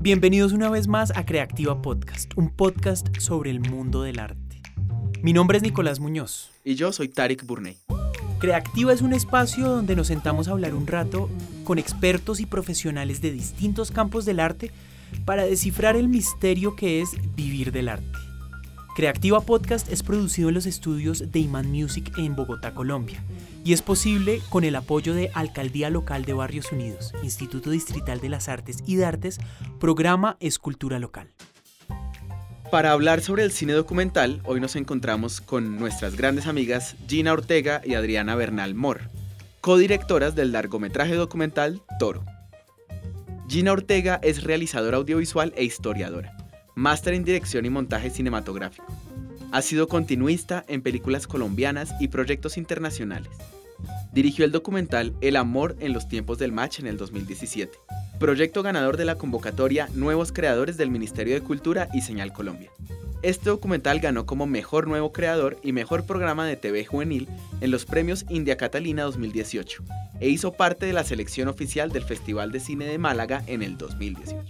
Bienvenidos una vez más a Creativa Podcast, un podcast sobre el mundo del arte. Mi nombre es Nicolás Muñoz. Y yo soy Tarek Burney. Creativa es un espacio donde nos sentamos a hablar un rato con expertos y profesionales de distintos campos del arte para descifrar el misterio que es vivir del arte. Creativa Podcast es producido en los estudios de Iman Music en Bogotá, Colombia, y es posible con el apoyo de Alcaldía Local de Barrios Unidos, Instituto Distrital de las Artes y de Artes, Programa Escultura Local. Para hablar sobre el cine documental, hoy nos encontramos con nuestras grandes amigas Gina Ortega y Adriana Bernal Mor, codirectoras del largometraje documental Toro. Gina Ortega es realizadora audiovisual e historiadora máster en dirección y montaje cinematográfico. Ha sido continuista en películas colombianas y proyectos internacionales. Dirigió el documental El amor en los tiempos del match en el 2017, proyecto ganador de la convocatoria Nuevos Creadores del Ministerio de Cultura y Señal Colombia. Este documental ganó como Mejor Nuevo Creador y Mejor Programa de TV Juvenil en los premios India Catalina 2018 e hizo parte de la selección oficial del Festival de Cine de Málaga en el 2018.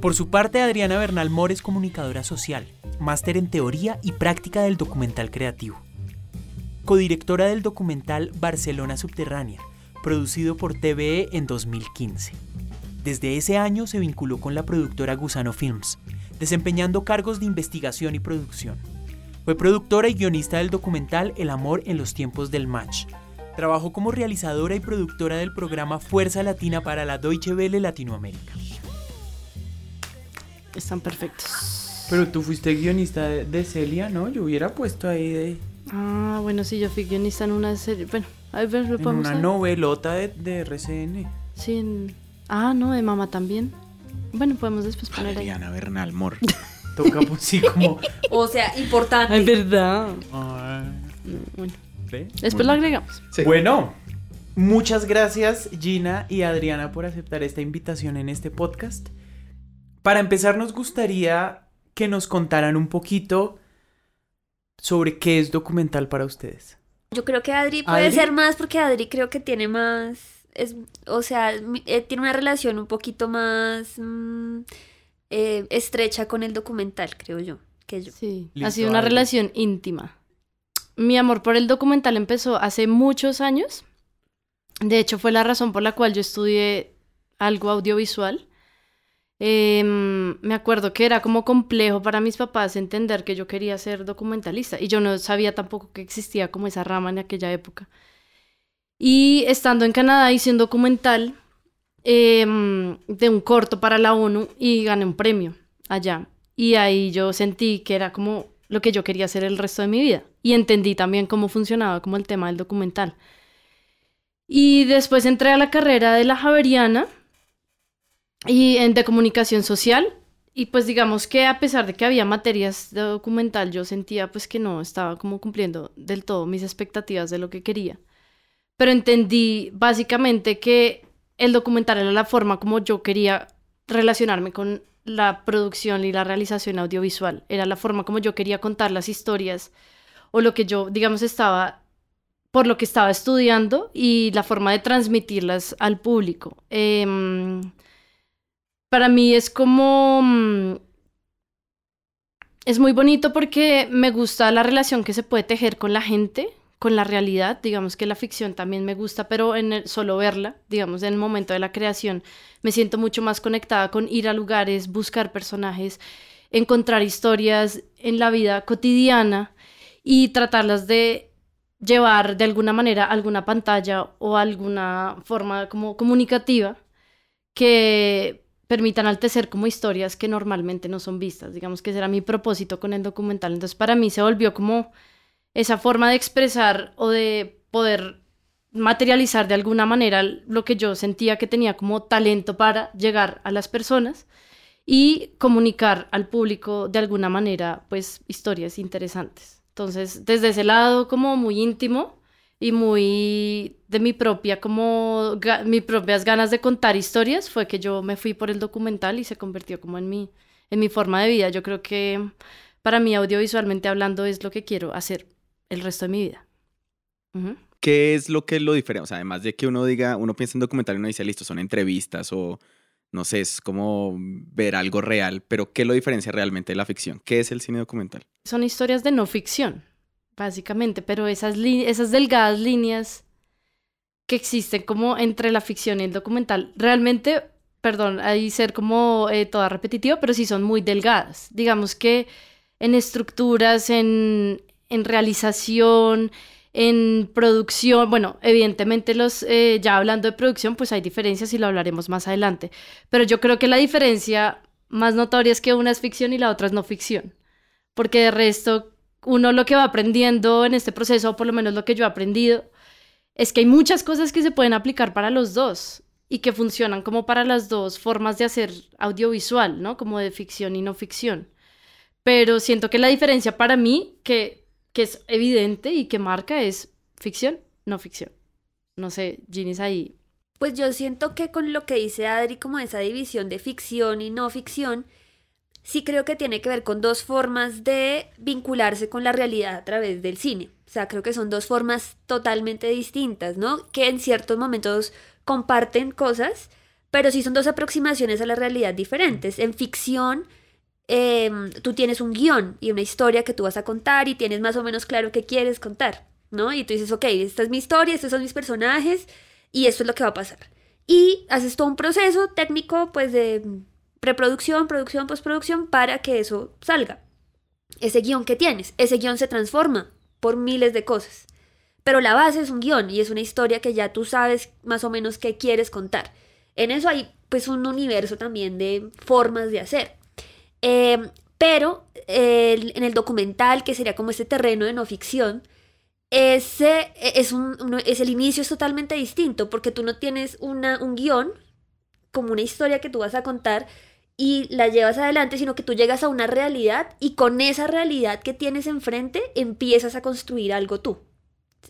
Por su parte, Adriana Bernal Mor es comunicadora social, máster en teoría y práctica del documental creativo. Codirectora del documental Barcelona Subterránea, producido por TVE en 2015. Desde ese año se vinculó con la productora Gusano Films, desempeñando cargos de investigación y producción. Fue productora y guionista del documental El amor en los tiempos del match. Trabajó como realizadora y productora del programa Fuerza Latina para la Deutsche Welle Latinoamérica. Están perfectos. Pero tú fuiste guionista de, Celia, ¿no? Yo hubiera puesto ahí de... Ah, bueno, sí, yo fui guionista en una serie. Bueno, a ver, lo podemos En una novelota de, de RCN. Sí, en... Ah, no, de mamá también. Bueno, podemos después poner ahí. Adriana Bernal Mor. Toca pues sí como... o sea, importante. Es verdad. Bueno. Después lo agregamos. Bueno, muchas gracias Gina y Adriana por aceptar esta invitación en este podcast. Para empezar, nos gustaría que nos contaran un poquito sobre qué es documental para ustedes. Yo creo que Adri puede ser más porque Adri creo que tiene más, es, o sea, eh, tiene una relación un poquito más mm, eh, estrecha con el documental, creo yo, que yo. Sí, ha sido una relación íntima. Mi amor por el documental empezó hace muchos años. De hecho, fue la razón por la cual yo estudié algo audiovisual. Em, me acuerdo que era como complejo para mis papás entender que yo quería ser documentalista y yo no sabía tampoco que existía como esa rama en aquella época. Y estando en Canadá hice un documental em, de un corto para la ONU y gané un premio allá. Y ahí yo sentí que era como lo que yo quería hacer el resto de mi vida. Y entendí también cómo funcionaba como el tema del documental. Y después entré a la carrera de la Javeriana y en, de comunicación social. Y pues digamos que a pesar de que había materias de documental, yo sentía pues que no estaba como cumpliendo del todo mis expectativas de lo que quería. Pero entendí básicamente que el documental era la forma como yo quería relacionarme con la producción y la realización audiovisual. Era la forma como yo quería contar las historias o lo que yo, digamos, estaba por lo que estaba estudiando y la forma de transmitirlas al público. Eh, para mí es como... Mm, es muy bonito porque me gusta la relación que se puede tejer con la gente, con la realidad. Digamos que la ficción también me gusta, pero en el, solo verla, digamos, en el momento de la creación, me siento mucho más conectada con ir a lugares, buscar personajes, encontrar historias en la vida cotidiana y tratarlas de llevar de alguna manera alguna pantalla o alguna forma como comunicativa que permitan altecer como historias que normalmente no son vistas. Digamos que ese era mi propósito con el documental. Entonces para mí se volvió como esa forma de expresar o de poder materializar de alguna manera lo que yo sentía que tenía como talento para llegar a las personas y comunicar al público de alguna manera pues historias interesantes. Entonces desde ese lado como muy íntimo y muy de mi propia, como mis propias ganas de contar historias, fue que yo me fui por el documental y se convirtió como en mi, en mi forma de vida. Yo creo que para mí audiovisualmente hablando es lo que quiero hacer el resto de mi vida. ¿Qué es lo que lo diferencia? O sea, además de que uno diga, uno piensa en documental y uno dice, listo, son entrevistas o no sé, es como ver algo real, pero ¿qué lo diferencia realmente de la ficción? ¿Qué es el cine documental? Son historias de no ficción, básicamente, pero esas, esas delgadas líneas que existen como entre la ficción y el documental, realmente, perdón, hay ser como eh, toda repetitiva, pero sí son muy delgadas. Digamos que en estructuras, en, en realización, en producción, bueno, evidentemente los, eh, ya hablando de producción, pues hay diferencias y lo hablaremos más adelante. Pero yo creo que la diferencia más notoria es que una es ficción y la otra es no ficción. Porque de resto, uno lo que va aprendiendo en este proceso, o por lo menos lo que yo he aprendido, es que hay muchas cosas que se pueden aplicar para los dos y que funcionan como para las dos formas de hacer audiovisual, ¿no? Como de ficción y no ficción. Pero siento que la diferencia para mí, que que es evidente y que marca es ficción, no ficción. No sé, Ginny ahí. Pues yo siento que con lo que dice Adri, como esa división de ficción y no ficción, sí creo que tiene que ver con dos formas de vincularse con la realidad a través del cine. O sea, creo que son dos formas totalmente distintas, ¿no? Que en ciertos momentos comparten cosas, pero sí son dos aproximaciones a la realidad diferentes. En ficción Em, tú tienes un guion y una historia que tú vas a contar y tienes más o menos claro qué quieres contar, ¿no? Y tú dices, ok, esta es mi historia, estos son mis personajes y esto es lo que va a pasar. Y haces todo un proceso técnico, pues, de preproducción, producción, postproducción para que eso salga. Ese guion que tienes, ese guion se transforma por miles de cosas. Pero la base es un guion y es una historia que ya tú sabes más o menos qué quieres contar. En eso hay pues un universo también de formas de hacer. Em, pero en el documental, que sería como este terreno de no ficción, ese es, un, es el inicio es totalmente distinto porque tú no tienes una, un guion como una historia que tú vas a contar y la llevas adelante, sino que tú llegas a una realidad y con esa realidad que tienes enfrente empiezas a construir algo tú.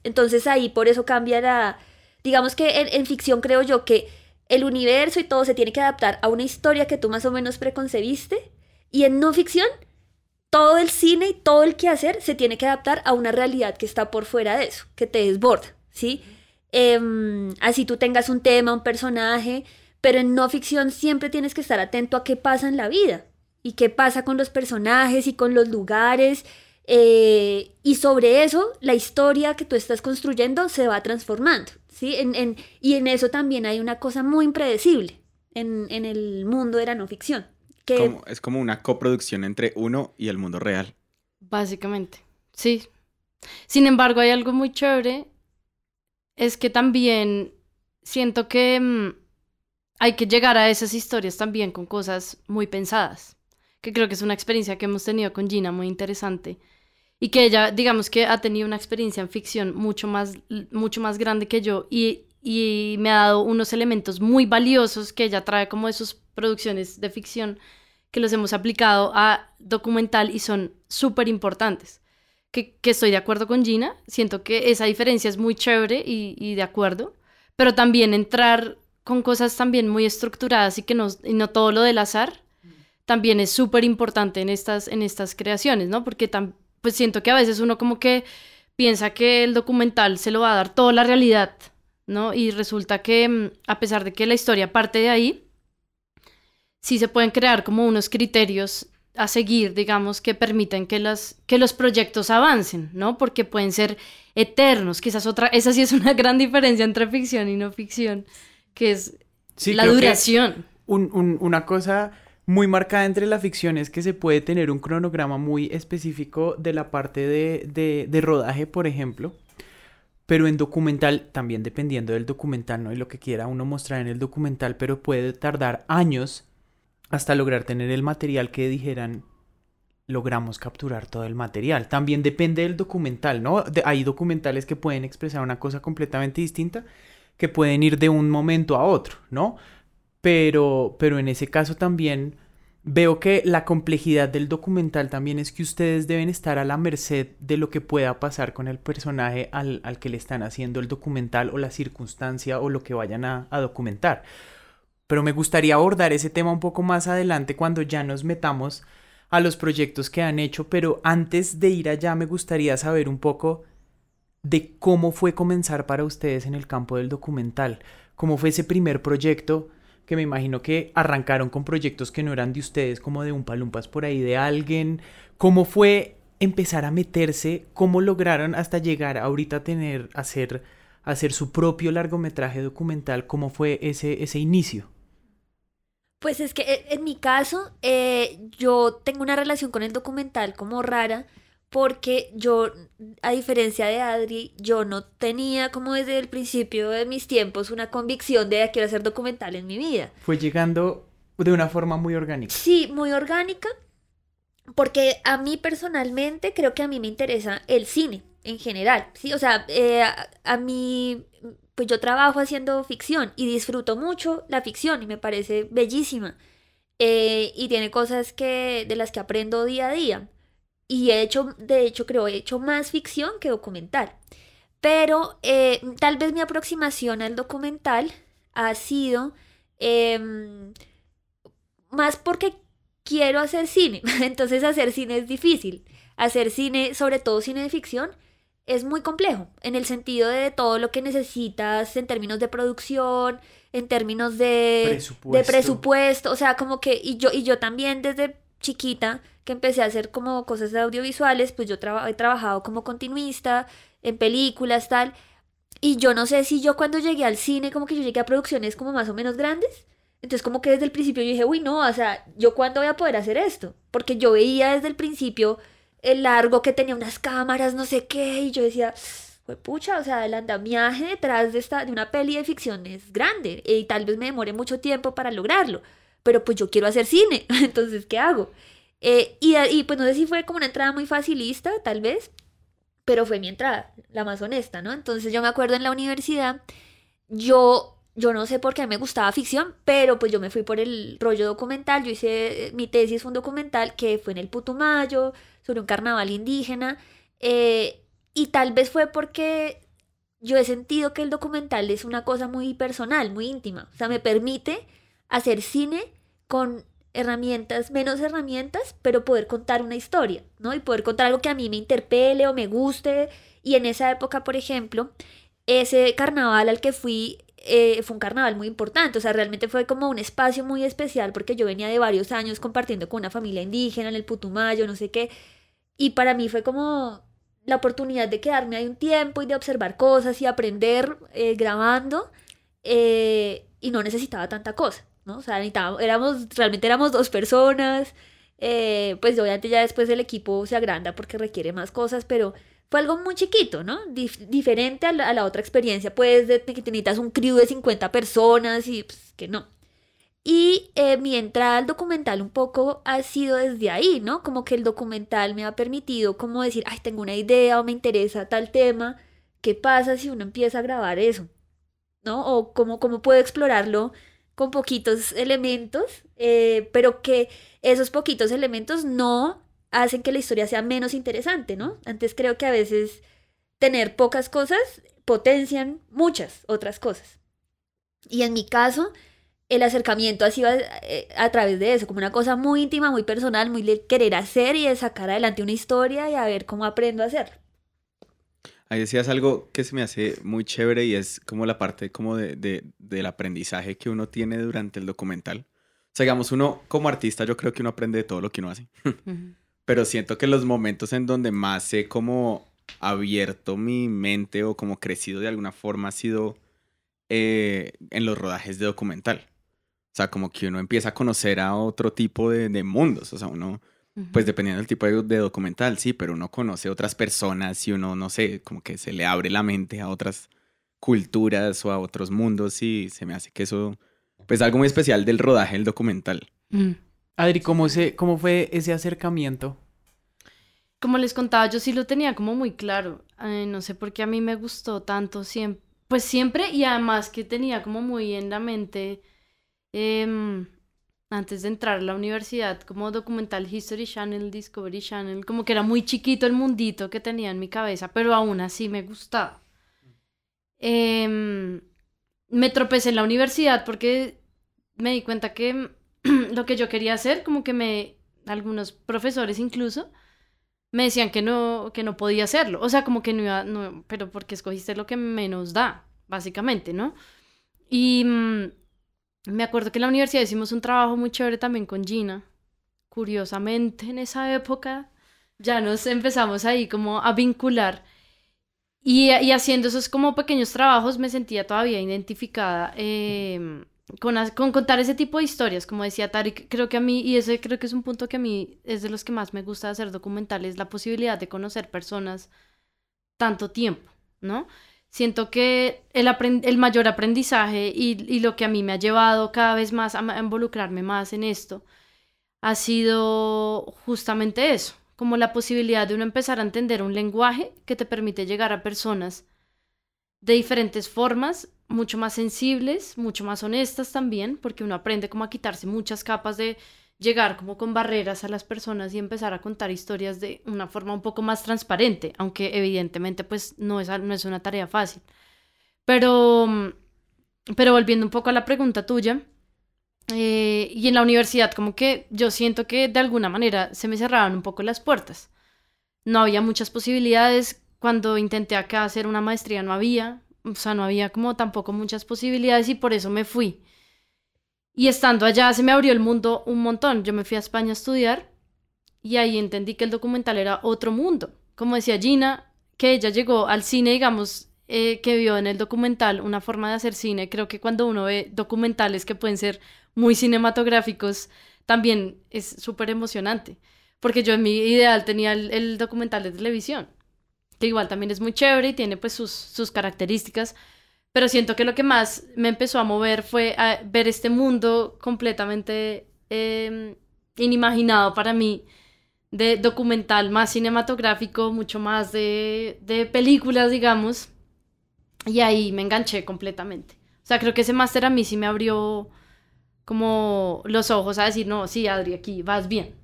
Entonces ahí por eso cambia la... Digamos que en ficción creo yo que el universo y todo se tiene que adaptar a una historia que tú más o menos preconcebiste y en no ficción, todo el cine y todo el quehacer se tiene que adaptar a una realidad que está por fuera de eso, que te desborda, ¿sí? Em, así tú tengas un tema, un personaje, pero en no ficción siempre tienes que estar atento a qué pasa en la vida y qué pasa con los personajes y con los lugares. Eh, y sobre eso, la historia que tú estás construyendo se va transformando, ¿sí? En, y en eso también hay una cosa muy impredecible en, en el mundo de la no ficción es como una coproducción entre uno y el mundo real. Básicamente, sí. Sin embargo, hay algo muy chévere, es que también siento que mm, hay que llegar a esas historias también con cosas muy pensadas, que creo que es una experiencia que hemos tenido con Gina muy interesante y que ella, digamos que ha tenido una experiencia en ficción mucho más, mucho más grande que yo y, y me ha dado unos elementos muy valiosos que ella trae como de sus producciones de ficción que los hemos aplicado a documental y son súper importantes. Que, estoy de acuerdo con Gina, siento que esa diferencia es muy chévere y, de acuerdo, pero también entrar con cosas también muy estructuradas y que no, y no todo lo del azar, también es súper importante en estas, en estas creaciones, ¿no? Porque pues siento que a veces uno como que piensa que el documental se lo va a dar toda la realidad, ¿no? Y resulta que mm, a pesar de que la historia parte de ahí, sí se pueden crear como unos criterios a seguir, digamos, que permiten que, las, que los proyectos avancen, ¿no? Porque pueden ser eternos, quizás otra, esa sí es una gran diferencia entre ficción y no ficción, que es la duración. una cosa muy marcada entre la ficción es que se puede tener un cronograma muy específico de la parte de, de rodaje, por ejemplo, pero en documental, también dependiendo del documental, ¿no? Y lo que quiera uno mostrar en el documental, pero puede tardar años hasta lograr tener el material que dijeran logramos capturar todo el material. También depende del documental, ¿no? hay documentales que pueden expresar una cosa completamente distinta, que pueden ir de un momento a otro, ¿no? Pero, pero en ese caso también veo que la complejidad del documental también es que ustedes deben estar a la merced de lo que pueda pasar con el personaje al, al que le están haciendo el documental o la circunstancia o lo que vayan a, a documentar pero me gustaría abordar ese tema un poco más adelante cuando ya nos metamos a los proyectos que han hecho, pero antes de ir allá me gustaría saber un poco de cómo fue comenzar para ustedes en el campo del documental, cómo fue ese primer proyecto que me imagino que arrancaron con proyectos que no eran de ustedes, como de un palumpas por ahí de alguien. ¿Cómo fue empezar a meterse? ¿Cómo lograron hasta llegar ahorita a tener, hacer, hacer su propio largometraje documental? ¿Cómo fue ese, ese inicio? Pues es que eh, en mi caso, eh, yo tengo una relación con el documental como rara, porque yo, a diferencia de Adri, yo no tenía como desde el principio de mis tiempos una convicción de que quiero hacer documental en mi vida. Fue llegando de una forma muy orgánica. Sí, muy orgánica, porque a mí personalmente creo que a mí me interesa el cine en general, ¿sí? O sea, eh, a mí pues yo trabajo haciendo ficción y disfruto mucho la ficción y me parece bellísima. Eh, y tiene cosas que, de las que aprendo día a día. Y he hecho, de hecho, creo, he hecho más ficción que documental. Pero eh, tal vez mi aproximación al documental ha sido em, más porque quiero hacer cine. Entonces hacer cine es difícil. Hacer cine, sobre todo cine de ficción, es muy complejo en el sentido de todo lo que necesitas en términos de producción, en términos de presupuesto, de presupuesto o sea, como que, y yo, y yo también desde chiquita que empecé a hacer como cosas audiovisuales, pues yo he trabajado como continuista en películas, tal, y yo no sé si yo cuando llegué al cine, como que yo llegué a producciones como más o menos grandes, entonces como que desde el principio yo dije, uy, no, o sea, ¿yo cuándo voy a poder hacer esto? Porque yo veía desde el principio el largo que tenía unas cámaras, no sé qué, y yo decía, fue pucha, o sea, el andamiaje detrás de, esta, de una peli de ficción es grande y tal vez me demore mucho tiempo para lograrlo, pero pues yo quiero hacer cine, entonces, ¿qué hago? Eh, y, pues no sé si fue como una entrada muy facilista, tal vez, pero fue mi entrada, la más honesta, ¿no? Entonces yo me acuerdo en la universidad, yo yo no sé por qué me gustaba ficción, pero pues yo me fui por el rollo documental. Yo hice, mi tesis un documental que fue en el Putumayo, sobre un carnaval indígena. Eh, y tal vez fue porque yo he sentido que el documental es una cosa muy personal, muy íntima. O sea, me permite hacer cine con herramientas, menos herramientas, pero poder contar una historia, ¿no? Y poder contar algo que a mí me interpele o me guste. Y en esa época, por ejemplo, ese carnaval al que fui eh, fue un carnaval muy importante, o sea, realmente fue como un espacio muy especial porque yo venía de varios años compartiendo con una familia indígena en el Putumayo, no sé qué, y para mí fue como la oportunidad de quedarme ahí un tiempo y de observar cosas y aprender eh, grabando, eh, y no necesitaba tanta cosa, ¿no? O sea, éramos, realmente éramos dos personas, pues obviamente ya después el equipo se agranda porque requiere más cosas, pero fue algo muy chiquito, ¿no? diferente a la, otra experiencia, pues, de que necesitas un crew de 50 personas y pues, que no. Y eh, mi entrada al documental un poco ha sido desde ahí, ¿no? Como que el documental me ha permitido como decir, ay, tengo una idea o me interesa tal tema, ¿qué pasa si uno empieza a grabar eso? ¿No? O cómo, cómo puedo explorarlo con poquitos elementos, eh, pero que esos poquitos elementos no hacen que la historia sea menos interesante, ¿no? Antes creo que a veces tener pocas cosas potencian muchas otras cosas. Y en mi caso, el acercamiento ha sido eh, a, través de eso, como una cosa muy íntima, muy personal, muy de querer hacer y de sacar adelante una historia y a ver cómo aprendo a hacerlo. Ahí decías algo que se me hace muy chévere y es como la parte como de, del aprendizaje que uno tiene durante el documental. O sea, digamos, uno como artista yo creo que uno aprende de todo lo que uno hace pero siento que los momentos en donde más he como abierto mi mente o como crecido de alguna forma ha sido eh, en los rodajes de documental. O sea, como que uno empieza a conocer a otro tipo de, mundos. O sea, uno, pues dependiendo del tipo de, documental, sí, pero uno conoce a otras personas y uno, no sé, como que se le abre la mente a otras culturas o a otros mundos y se me hace que eso, pues algo muy especial del rodaje del documental. Mm. Adri, ¿cómo, ¿cómo fue ese acercamiento? Como les contaba, yo sí lo tenía como muy claro. no sé por qué a mí me gustó tanto siempre. Pues siempre y además que tenía como muy en la mente, em, antes de entrar a la universidad, como documental History Channel, Discovery Channel, como que era muy chiquito el mundito que tenía en mi cabeza, pero aún así me gustaba. Em, me tropecé en la universidad porque me di cuenta que lo que yo quería hacer, como que me, algunos profesores incluso, me decían que no, que no podía hacerlo. O sea, como que no iba, no, pero porque escogiste lo que menos da, básicamente, ¿no? Y, mm, me acuerdo que en la universidad hicimos un trabajo muy chévere también con Gina. Curiosamente, en esa época ya nos empezamos ahí como a vincular. Y, y haciendo esos como pequeños trabajos me sentía todavía identificada em, con, con, contar ese tipo de historias. Como decía Tarik, creo que a mí, y ese creo que es un punto que a mí es de los que más me gusta hacer documentales, la posibilidad de conocer personas tanto tiempo, ¿no? Siento que el, el mayor aprendizaje y, y, lo que a mí me ha llevado cada vez más a, involucrarme más en esto ha sido justamente eso, como la posibilidad de uno empezar a entender un lenguaje que te permite llegar a personas de diferentes formas, mucho más sensibles, mucho más honestas también, porque uno aprende como a quitarse muchas capas de llegar como con barreras a las personas y empezar a contar historias de una forma un poco más transparente, aunque evidentemente pues no es, no es una tarea fácil. Pero, pero volviendo un poco a la pregunta tuya, eh, y en la universidad como que yo siento que de alguna manera se me cerraban un poco las puertas. No había muchas posibilidades. Cuando intenté acá hacer una maestría no había, o sea, no había como tampoco muchas posibilidades y por eso me fui. Y estando allá se me abrió el mundo un montón. Yo me fui a España a estudiar y ahí entendí que el documental era otro mundo. Como decía Gina, que ella llegó al cine, digamos, eh, que vio en el documental una forma de hacer cine. Creo que cuando uno ve documentales que pueden ser muy cinematográficos, también es súper emocionante. Porque yo en mi ideal tenía el, documental de televisión, que igual también es muy chévere y tiene pues sus, sus características, pero siento que lo que más me empezó a mover fue a ver este mundo completamente em, inimaginado para mí, de documental más cinematográfico, mucho más de, películas, digamos, y ahí me enganché completamente. O sea, creo que ese máster a mí sí me abrió como los ojos a decir, no, sí, Adri, aquí vas bien.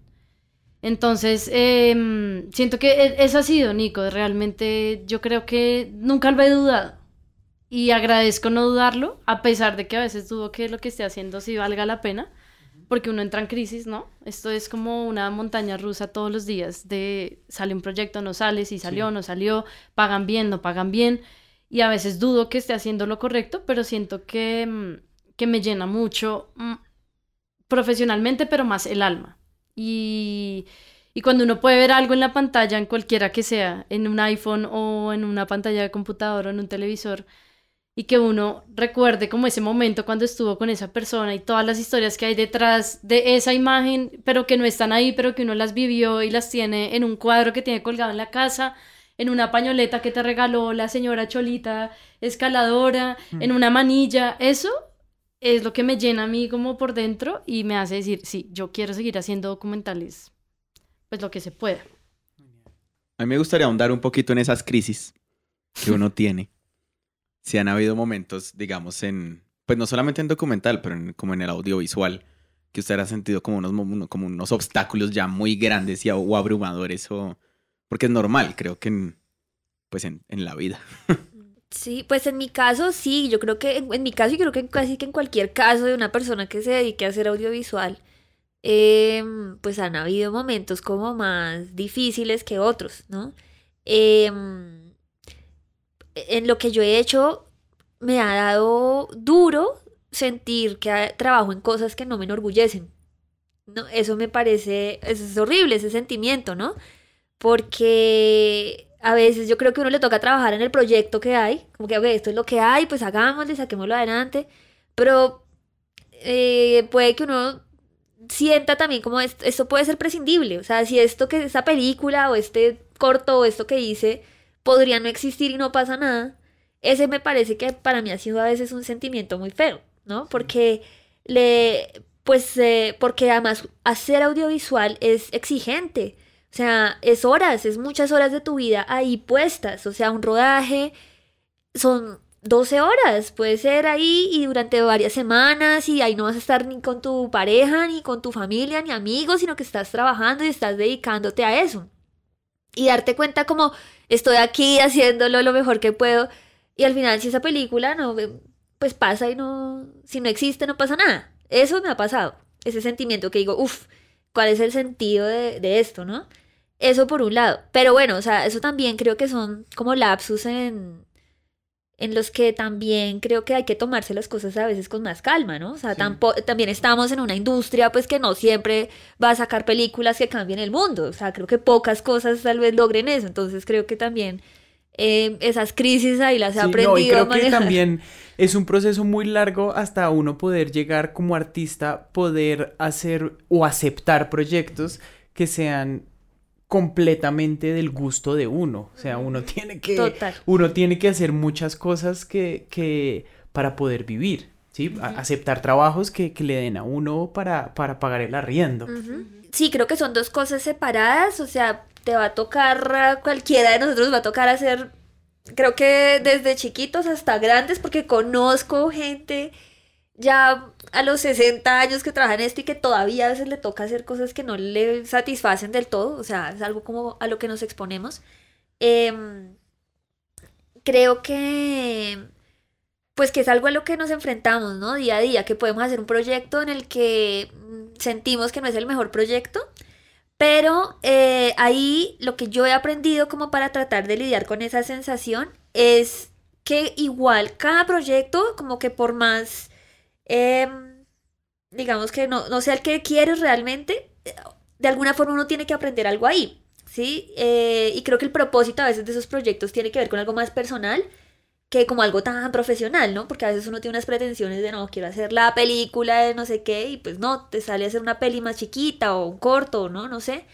Entonces, em, siento que e, eso ha sido, Nico, realmente yo creo que nunca lo he dudado y agradezco no dudarlo, a pesar de que a veces dudo que lo que esté haciendo sí valga la pena, porque uno entra en crisis, ¿no? Esto es como una montaña rusa todos los días, de sale un proyecto, no sale, si salió, no salió, pagan bien, no pagan bien, y a veces dudo que esté haciendo lo correcto, pero siento que, mm, que me llena mucho mm, profesionalmente, pero más el alma. Y, y cuando uno puede ver algo en la pantalla, en cualquiera que sea, en un iPhone o en una pantalla de computador o en un televisor, y que uno recuerde como ese momento cuando estuvo con esa persona y todas las historias que hay detrás de esa imagen, pero que no están ahí, pero que uno las vivió y las tiene en un cuadro que tiene colgado en la casa, en una pañoleta que te regaló la señora Cholita escaladora, mm. en una manilla, eso es lo que me llena a mí como por dentro y me hace decir, sí, yo quiero seguir haciendo documentales, pues lo que se pueda. A mí me gustaría ahondar un poquito en esas crisis que uno tiene si han habido momentos, digamos, en, pues no solamente en documental, pero como en el audiovisual, que usted ha sentido como unos, como unos obstáculos ya muy grandes y, o abrumadores, o, porque es normal, creo que en, pues en, en la vida. Sí, pues en mi caso sí, yo creo que en, mi caso y creo que casi que en cualquier caso de una persona que se dedique a hacer audiovisual, em, pues han habido momentos como más difíciles que otros, ¿no? Eh, en lo que yo he hecho me ha dado duro sentir que trabajo en cosas que no me enorgullecen. No, eso me parece, eso es horrible, ese sentimiento, ¿no? Porque a veces yo creo que uno le toca trabajar en el proyecto que hay, como que, ok, esto es lo que hay, pues hagámoslo, saquémoslo adelante, pero eh, puede que uno sienta también como esto, esto, puede ser prescindible, o sea, si esto que esta película o este corto o esto que hice podría no existir y no pasa nada, ese me parece que para mí ha sido a veces un sentimiento muy feo, ¿no? Porque le, pues, eh, porque además hacer audiovisual es exigente, o sea, es horas, es muchas horas de tu vida ahí puestas, o sea, un rodaje son 12 horas, puede ser ahí y durante varias semanas y ahí no vas a estar ni con tu pareja, ni con tu familia, ni amigos, sino que estás trabajando y estás dedicándote a eso. Y darte cuenta como estoy aquí haciéndolo lo mejor que puedo. Y al final, si esa película no, pues pasa y no, si no existe, no pasa nada. Eso me ha pasado. Ese sentimiento que digo, uff, ¿cuál es el sentido de, de, esto, no? Eso por un lado. Pero bueno, o sea, eso también creo que son como lapsus en, en los que también creo que hay que tomarse las cosas a veces con más calma, ¿no? O sea, también estamos en una industria pues que no siempre va a sacar películas que cambien el mundo, o sea, creo que pocas cosas tal vez logren eso, entonces creo que también eh, esas crisis ahí las he aprendido no, y creo que también es un proceso muy largo hasta uno poder llegar como artista, poder hacer o aceptar proyectos que sean completamente del gusto de uno. O sea, uno tiene que, uno tiene que hacer muchas cosas que, que para poder vivir. ¿sí? Aceptar trabajos que, que, le den a uno para, para pagar el arriendo. Sí, creo que son dos cosas separadas. O sea, te va a tocar, cualquiera de nosotros va a tocar hacer, creo que desde chiquitos hasta grandes, porque conozco gente ya a los 60 años que trabaja en esto y que todavía a veces le toca hacer cosas que no le satisfacen del todo, o sea, es algo como a lo que nos exponemos. Em, creo que pues que es algo a lo que nos enfrentamos, ¿no? Día a día, que podemos hacer un proyecto en el que mm, sentimos que no es el mejor proyecto, pero eh, ahí lo que yo he aprendido como para tratar de lidiar con esa sensación es que igual cada proyecto, como que por más, em, digamos que no, no sea el que quieres realmente, de alguna forma uno tiene que aprender algo ahí, ¿sí? Eh, y creo que el propósito a veces de esos proyectos tiene que ver con algo más personal que como algo tan profesional, ¿no? Porque a veces uno tiene unas pretensiones de no, quiero hacer la película de no sé qué y pues no, te sale a hacer una peli más chiquita o un corto, ¿no? No sé.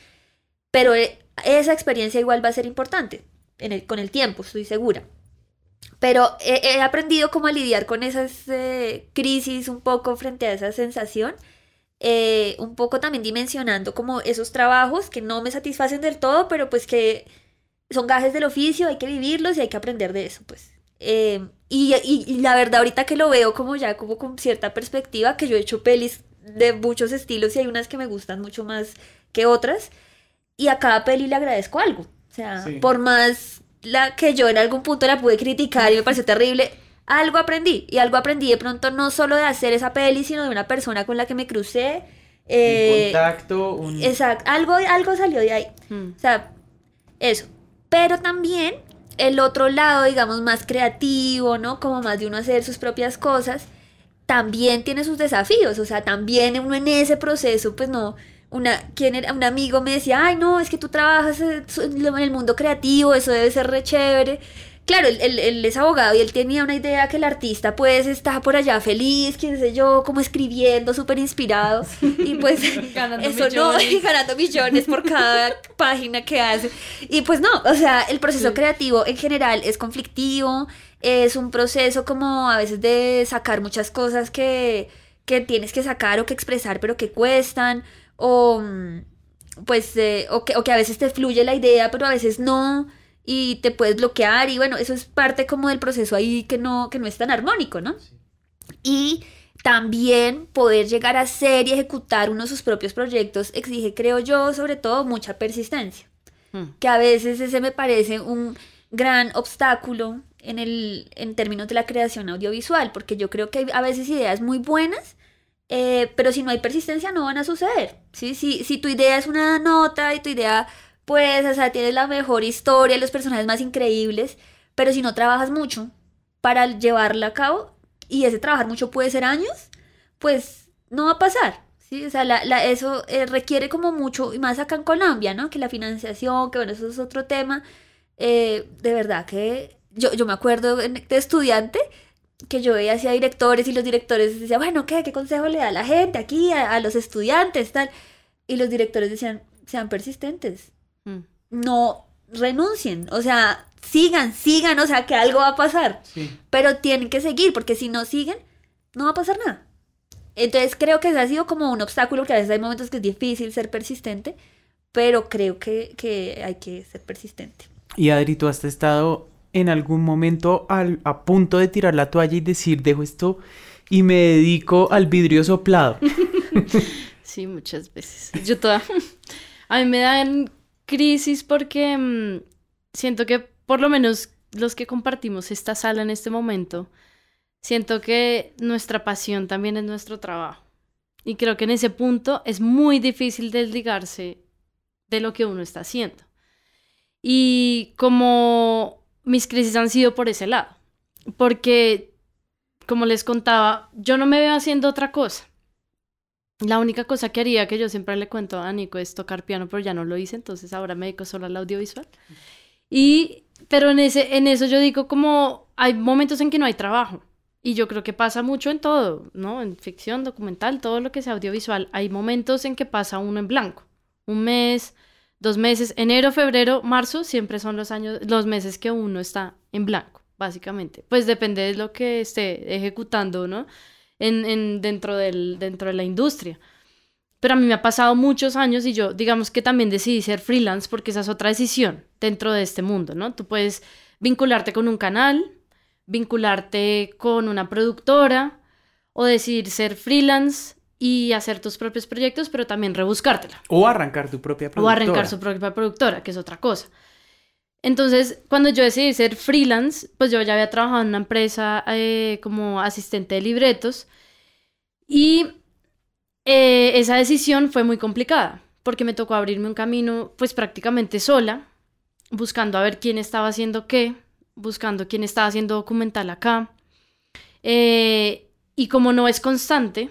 Pero eh, esa experiencia igual va a ser importante en el, con el tiempo, estoy segura. Pero he, aprendido cómo a lidiar con esas eh, crisis un poco frente a esa sensación. Eh, un poco también dimensionando como esos trabajos que no me satisfacen del todo, pero pues que son gajes del oficio, hay que vivirlos y hay que aprender de eso, pues. Eh, y, la verdad, ahorita que lo veo como ya como con cierta perspectiva, que yo he hecho pelis de muchos estilos y hay unas que me gustan mucho más que otras, y a cada peli le agradezco algo. O sea, por más la que yo en algún punto la pude criticar y me pareció terrible, algo aprendí. Y algo aprendí de pronto no solo de hacer esa peli, sino de una persona con la que me crucé. un eh, contacto, un... Exacto, algo, algo salió de ahí. Hmm. O sea, eso. Pero también el otro lado, digamos, más creativo, ¿no? Como más de uno hacer sus propias cosas, también tiene sus desafíos, o sea, también uno en ese proceso, pues no, una, quien era, un amigo me decía, ay, no, es que tú trabajas en el mundo creativo, eso debe ser re chévere. Claro, él, es abogado y él tenía una idea que el artista pues está por allá feliz, quién sé yo, como escribiendo, súper inspirado. Y pues eso no, y ganando millones por cada página que hace. Y pues no, o sea, el proceso creativo en general es conflictivo, es un proceso como a veces de sacar muchas cosas que, que tienes que sacar o que expresar pero que cuestan, o pues, eh, o, que, o que a veces te fluye la idea pero a veces no y te puedes bloquear y bueno, eso es parte como del proceso ahí que no, que no es tan armónico, ¿no? Y también poder llegar a ser y ejecutar uno de sus propios proyectos exige, creo yo, sobre todo mucha persistencia, hmm. que a veces ese me parece un gran obstáculo en, el, en términos de la creación audiovisual, porque yo creo que hay a veces ideas muy buenas, eh, pero si no hay persistencia no van a suceder. ¿sí? Si, si tu idea es una nota y tu idea pues, o sea, tienes la mejor historia, los personajes más increíbles, pero si no trabajas mucho para llevarla a cabo, y ese trabajar mucho puede ser años, pues no va a pasar. ¿sí? O sea, la, eso eh, requiere como mucho, y más acá en Colombia, ¿no? Que la financiación, que bueno, eso es otro tema. Eh, de verdad que yo, yo me acuerdo de estudiante que yo veía hacia directores y los directores decían, bueno, ¿qué? ¿Qué consejo le da a la gente aquí, a, a los estudiantes, tal? Y los directores decían, sean persistentes, Mm. no renuncien, o sea, sigan, sigan, o sea, que algo va a pasar, pero tienen que seguir, porque si no siguen, no va a pasar nada. Entonces creo que ha sido como un obstáculo, que a veces hay momentos que es difícil ser persistente, pero creo que, hay que ser persistente. Y Adri, ¿tú has estado en algún momento al, a punto de tirar la toalla y decir, dejo esto y me dedico al vidrio soplado? sí, muchas veces. Yo toda... A mí me dan crisis porque mm, siento que por lo menos los que compartimos esta sala en este momento, siento que nuestra pasión también es nuestro trabajo. Y creo que en ese punto es muy difícil desligarse de lo que uno está haciendo. Y como mis crisis han sido por ese lado. porque, como les contaba, yo no me veo haciendo otra cosa. La única cosa que haría, que yo siempre le cuento a Nico, es tocar piano, pero ya no lo hice, entonces ahora me dedico solo al audiovisual. Y, pero en, ese, en eso yo digo como hay momentos en que no hay trabajo. Y yo creo que pasa mucho en todo, ¿no? En ficción, documental, todo lo que sea audiovisual. Hay momentos en que pasa uno en blanco. Un mes, dos meses, enero, febrero, marzo, siempre son los años, los meses que uno está en blanco, básicamente. Pues depende de lo que esté ejecutando, ¿no? En, en, dentro, del, dentro de la industria. Pero a mí me ha pasado muchos años y yo, digamos que también decidí ser freelance porque esa es otra decisión dentro de este mundo, ¿no? Tú puedes vincularte con un canal, vincularte con una productora o decidir ser freelance y hacer tus propios proyectos, pero también rebuscártela. O arrancar tu propia productora. O arrancar su propia productora, que es otra cosa. Entonces, cuando yo decidí ser freelance, pues yo ya había trabajado en una empresa eh, como asistente de libretos y eh, esa decisión fue muy complicada porque me tocó abrirme un camino pues prácticamente sola, buscando a ver quién estaba haciendo qué, buscando quién estaba haciendo documental acá. Eh, y como no es constante,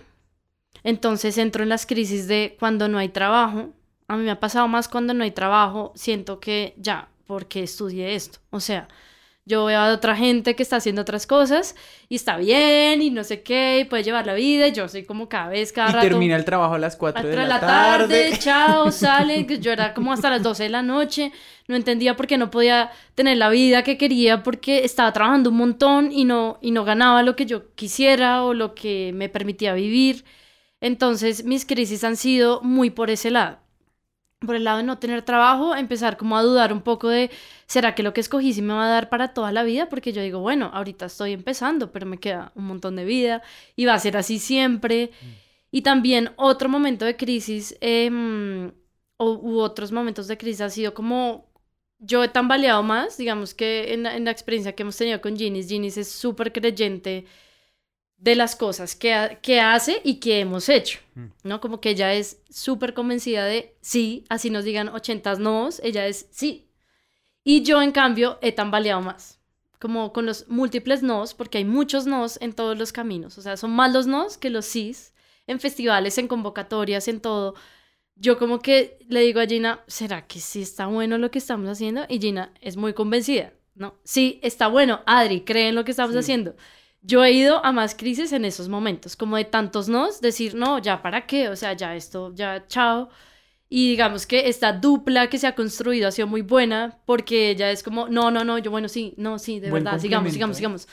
entonces entro en las crisis de cuando no hay trabajo. A mí me ha pasado más cuando no hay trabajo, siento que ya, porque estudié esto. O sea, yo veo a otra gente que está haciendo otras cosas y está bien y no sé qué, y puede llevar la vida. Y yo soy como cada vez, cada y rato. termina el trabajo a las 4 de la, la tarde. tarde. Chao, sale. Yo era como hasta las 12 de la noche. No entendía por qué no podía tener la vida que quería porque estaba trabajando un montón y no, y no ganaba lo que yo quisiera o lo que me permitía vivir. Entonces mis crisis han sido muy por ese lado por el lado de no tener trabajo, empezar como a dudar un poco de, ¿será que lo que escogí sí me va a dar para toda la vida? Porque yo digo, bueno, ahorita estoy empezando, pero me queda un montón de vida y va a ser así siempre. Y también otro momento de crisis, eh, o, u otros momentos de crisis ha sido como, yo he tambaleado más, digamos que en, en la experiencia que hemos tenido con Ginis, Ginis es súper creyente de las cosas que, que, hace y que hemos hecho, ¿no? Como que ella es súper convencida de sí, así nos digan ochentas nos, ella es sí. Y yo, en cambio, he tambaleado más, como con los múltiples nos, porque hay muchos nos en todos los caminos, o sea, son más los nos que los sís, en festivales, en convocatorias, en todo. Yo como que le digo a Gina, ¿será que sí está bueno lo que estamos haciendo? Y Gina es muy convencida, ¿no? Sí, está bueno, Adri, cree en lo que estamos sí. haciendo yo he ido a más crisis en esos momentos, como de tantos nos, decir, no, ya para qué, o sea, ya esto, ya chao. Y digamos que esta dupla que se ha construido ha sido muy buena porque ella es como, no, no, no, yo bueno, sí, no, sí, de Buen verdad, sigamos, sigamos, ¿eh? sigamos.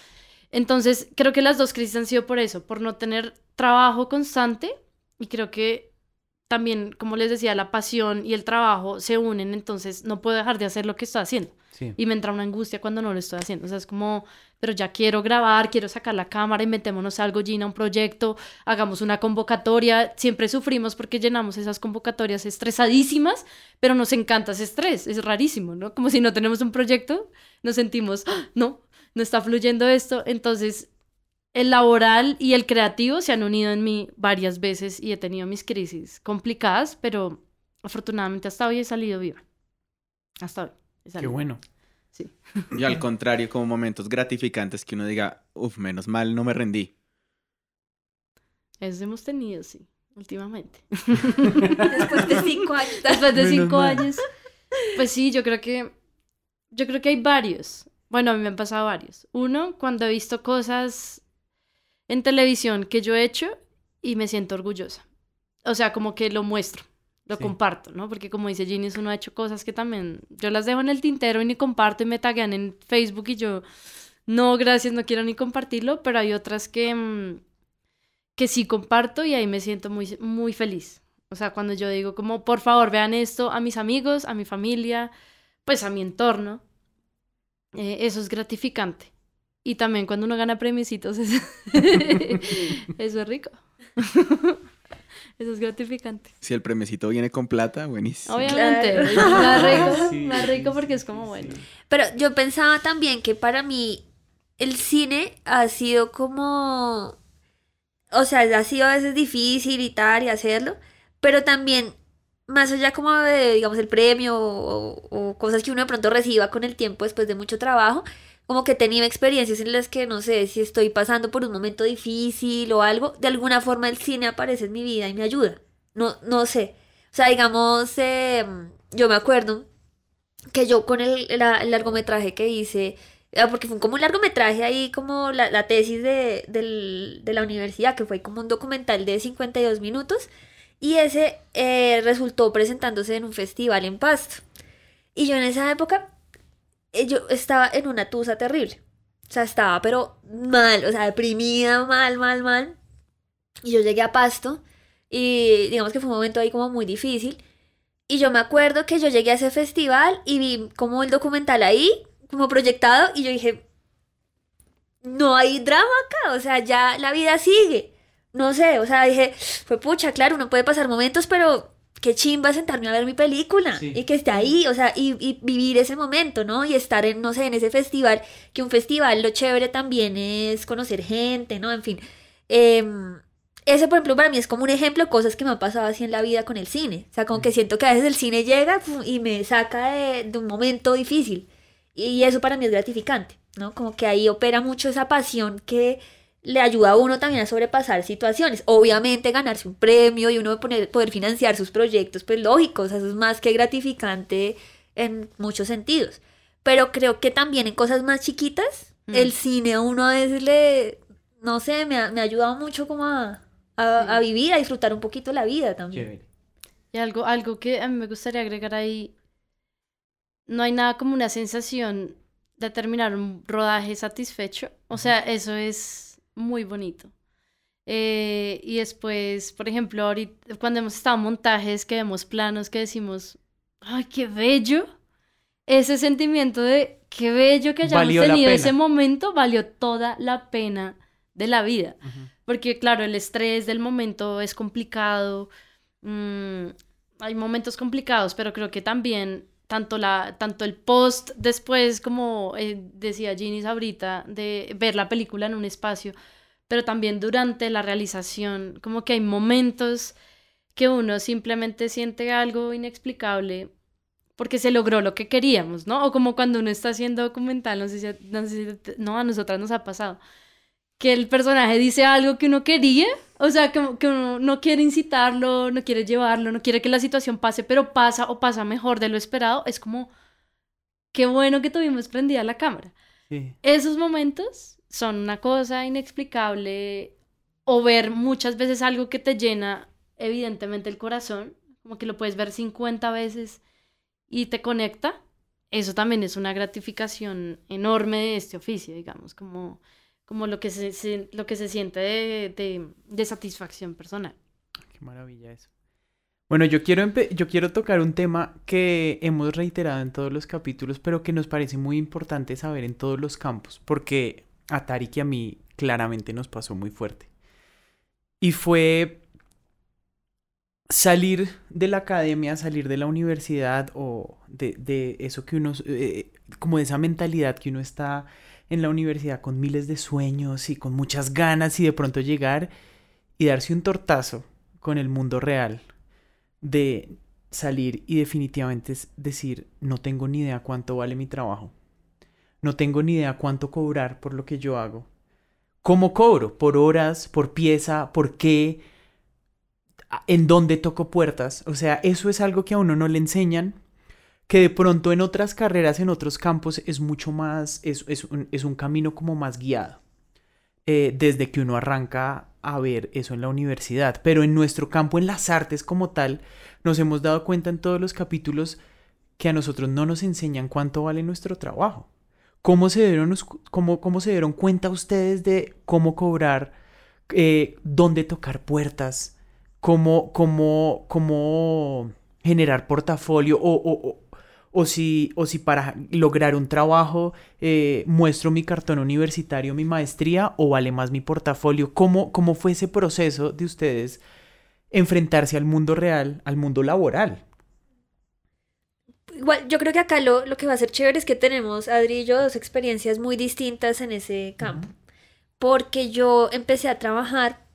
Entonces, creo que las dos crisis han sido por eso, por no tener trabajo constante y creo que también, como les decía, la pasión y el trabajo se unen, entonces no puedo dejar de hacer lo que estoy haciendo. Y me entra una angustia cuando no lo estoy haciendo. O sea, es como, pero ya quiero grabar, quiero sacar la cámara, inventémonos algo, Gina, un proyecto, hagamos una convocatoria. Siempre sufrimos porque llenamos esas convocatorias estresadísimas, pero nos encanta ese estrés, es rarísimo, ¿no? Como si no tenemos un proyecto, nos sentimos, ¡Ah! no, no está fluyendo esto. Entonces, el laboral y el creativo se han unido en mí varias veces y he tenido mis crisis complicadas, pero afortunadamente hasta hoy he salido viva. Hasta hoy. He Qué bueno. Sí. Y al contrario, como momentos gratificantes que uno diga, uff, menos mal, no me rendí. Eso hemos tenido, sí, últimamente. Después de cinco años. Después de Menos cinco mal. años. Pues sí, yo creo que. Yo creo que hay varios. Bueno, a mí me han pasado varios. Uno, cuando he visto cosas en televisión que yo he hecho y me siento orgullosa. O sea, como que lo muestro, lo Sí. comparto, ¿no? Porque como dice Ginny, uno ha hecho cosas que también yo las dejo en el tintero y ni comparto y me taguean en Facebook y yo, no, gracias, no quiero ni compartirlo, pero hay otras que, mm, que sí comparto y ahí me siento muy, muy feliz. O sea, cuando yo digo como, por favor, vean esto a mis amigos, a mi familia, pues a mi entorno, eh, eso es gratificante. Y también cuando uno gana premiecitos, es- eso es rico. eso es gratificante. Si el premiecito viene con plata, buenísimo. Obviamente, Claro. es más rico, Sí, más rico porque es como sí. bueno. Pero yo pensaba también que para mí el cine ha sido como, o sea, ha sido a veces difícil y tal y hacerlo, pero también más allá como de, digamos, el premio o, o cosas que uno de pronto reciba con el tiempo después de mucho trabajo, como que he tenido experiencias en las que no sé si estoy pasando por un momento difícil o algo, de alguna forma el cine aparece en mi vida y me ayuda. No, no sé. O sea, digamos, em, yo me acuerdo que yo con el, largometraje que hice, ah, porque fue como un largometraje ahí, como la, tesis de, de, la universidad, que fue como un documental de 52 minutos, y ese eh, resultó presentándose en un festival en Pasto. Y yo en esa época eh, yo estaba en una tusa terrible. O sea, estaba pero mal, o sea, deprimida, mal, mal, mal. Y yo llegué a Pasto y digamos que fue un momento ahí como muy difícil. Y yo me acuerdo que yo llegué a ese festival y vi como el documental ahí, como proyectado, y yo dije, no hay drama acá, o sea, ya la vida sigue. No sé, o sea, dije, fue pucha, claro, uno puede pasar momentos, pero qué chimba sentarme a ver mi película y que esté ahí, o sea, y, vivir ese momento, ¿no? Y estar en, no sé, en ese festival, que un festival lo chévere también es conocer gente, ¿no? En fin. Em, ese, por ejemplo, para mí es como un ejemplo de cosas que me han pasado así en la vida con el cine. O sea, como que siento que a veces el cine llega y me saca de, de un momento difícil. Y eso para mí es gratificante, ¿no? Como que ahí opera mucho esa pasión que le ayuda a uno también a sobrepasar situaciones. Obviamente ganarse un premio y uno poner, poder financiar sus proyectos, pues lógicos, eso es más que gratificante en muchos sentidos. Pero creo que también en cosas más chiquitas, mm. el cine a uno a veces le, no sé, me ha, me ha ayudado mucho como a, a, vivir, a disfrutar un poquito la vida también. Y algo, algo que a mí me gustaría agregar ahí, no hay nada como una sensación de terminar un rodaje satisfecho. O sea, eso es muy bonito. Eh, y después, por ejemplo, ahorita, cuando hemos estado en montajes, que vemos planos, que decimos, ¡ay, qué bello! Ese sentimiento de qué bello que hayamos tenido ese momento valió toda la pena de la vida. Porque, claro, el estrés del momento es complicado. Mm, hay momentos complicados, pero creo que también tanto, la, tanto el post después, como eh, decía Ginny ahorita, de ver la película en un espacio, pero también durante la realización, como que hay momentos que uno simplemente siente algo inexplicable porque se logró lo que queríamos, ¿no? O como cuando uno está haciendo documental, no sé si, no, no a nosotras nos ha pasado, que el personaje dice algo que uno quería, o sea, que, que, uno no quiere incitarlo, no quiere llevarlo, no quiere que la situación pase, pero pasa o pasa mejor de lo esperado, es como, qué bueno que tuvimos prendida la cámara. Esos momentos son una cosa inexplicable, o ver muchas veces algo que te llena evidentemente el corazón, como que lo puedes ver 50 veces y te conecta, eso también es una gratificación enorme de este oficio, digamos, como como lo que se, lo que se siente de, de, satisfacción personal. Qué maravilla eso. Bueno, yo quiero, yo quiero tocar un tema que hemos reiterado en todos los capítulos, pero que nos parece muy importante saber en todos los campos, porque a Tarik y a mí claramente nos pasó muy fuerte. Y fue salir de la academia, salir de la universidad o de, de eso que uno, eh, como de esa mentalidad que uno está en la universidad con miles de sueños y con muchas ganas y de pronto llegar y darse un tortazo con el mundo real de salir y definitivamente decir no tengo ni idea cuánto vale mi trabajo. No tengo ni idea cuánto cobrar por lo que yo hago. ¿Cómo cobro? ¿Por horas? ¿Por pieza? ¿Por qué? ¿En dónde toco puertas? O sea, eso es algo que a uno no le enseñan que de pronto en otras carreras, en otros campos, es mucho más, es, es, un, es un, camino como más guiado, eh, desde que uno arranca a ver eso en la universidad. Pero en nuestro campo, en las artes como tal, nos hemos dado cuenta en todos los capítulos que a nosotros no nos enseñan cuánto vale nuestro trabajo. ¿Cómo se dieron, cómo, cómo se dieron cuenta ustedes de cómo cobrar, eh, dónde tocar puertas, cómo, cómo, cómo generar portafolio o, o si, o si para lograr un trabajo eh, muestro mi cartón universitario, mi maestría, o vale más mi portafolio. ¿Cómo, ¿Cómo fue ese proceso de ustedes enfrentarse al mundo real, al mundo laboral? Igual, yo creo que acá lo, lo que va a ser chévere es que tenemos, Adri y yo, dos experiencias muy distintas en ese campo. Porque yo empecé a trabajar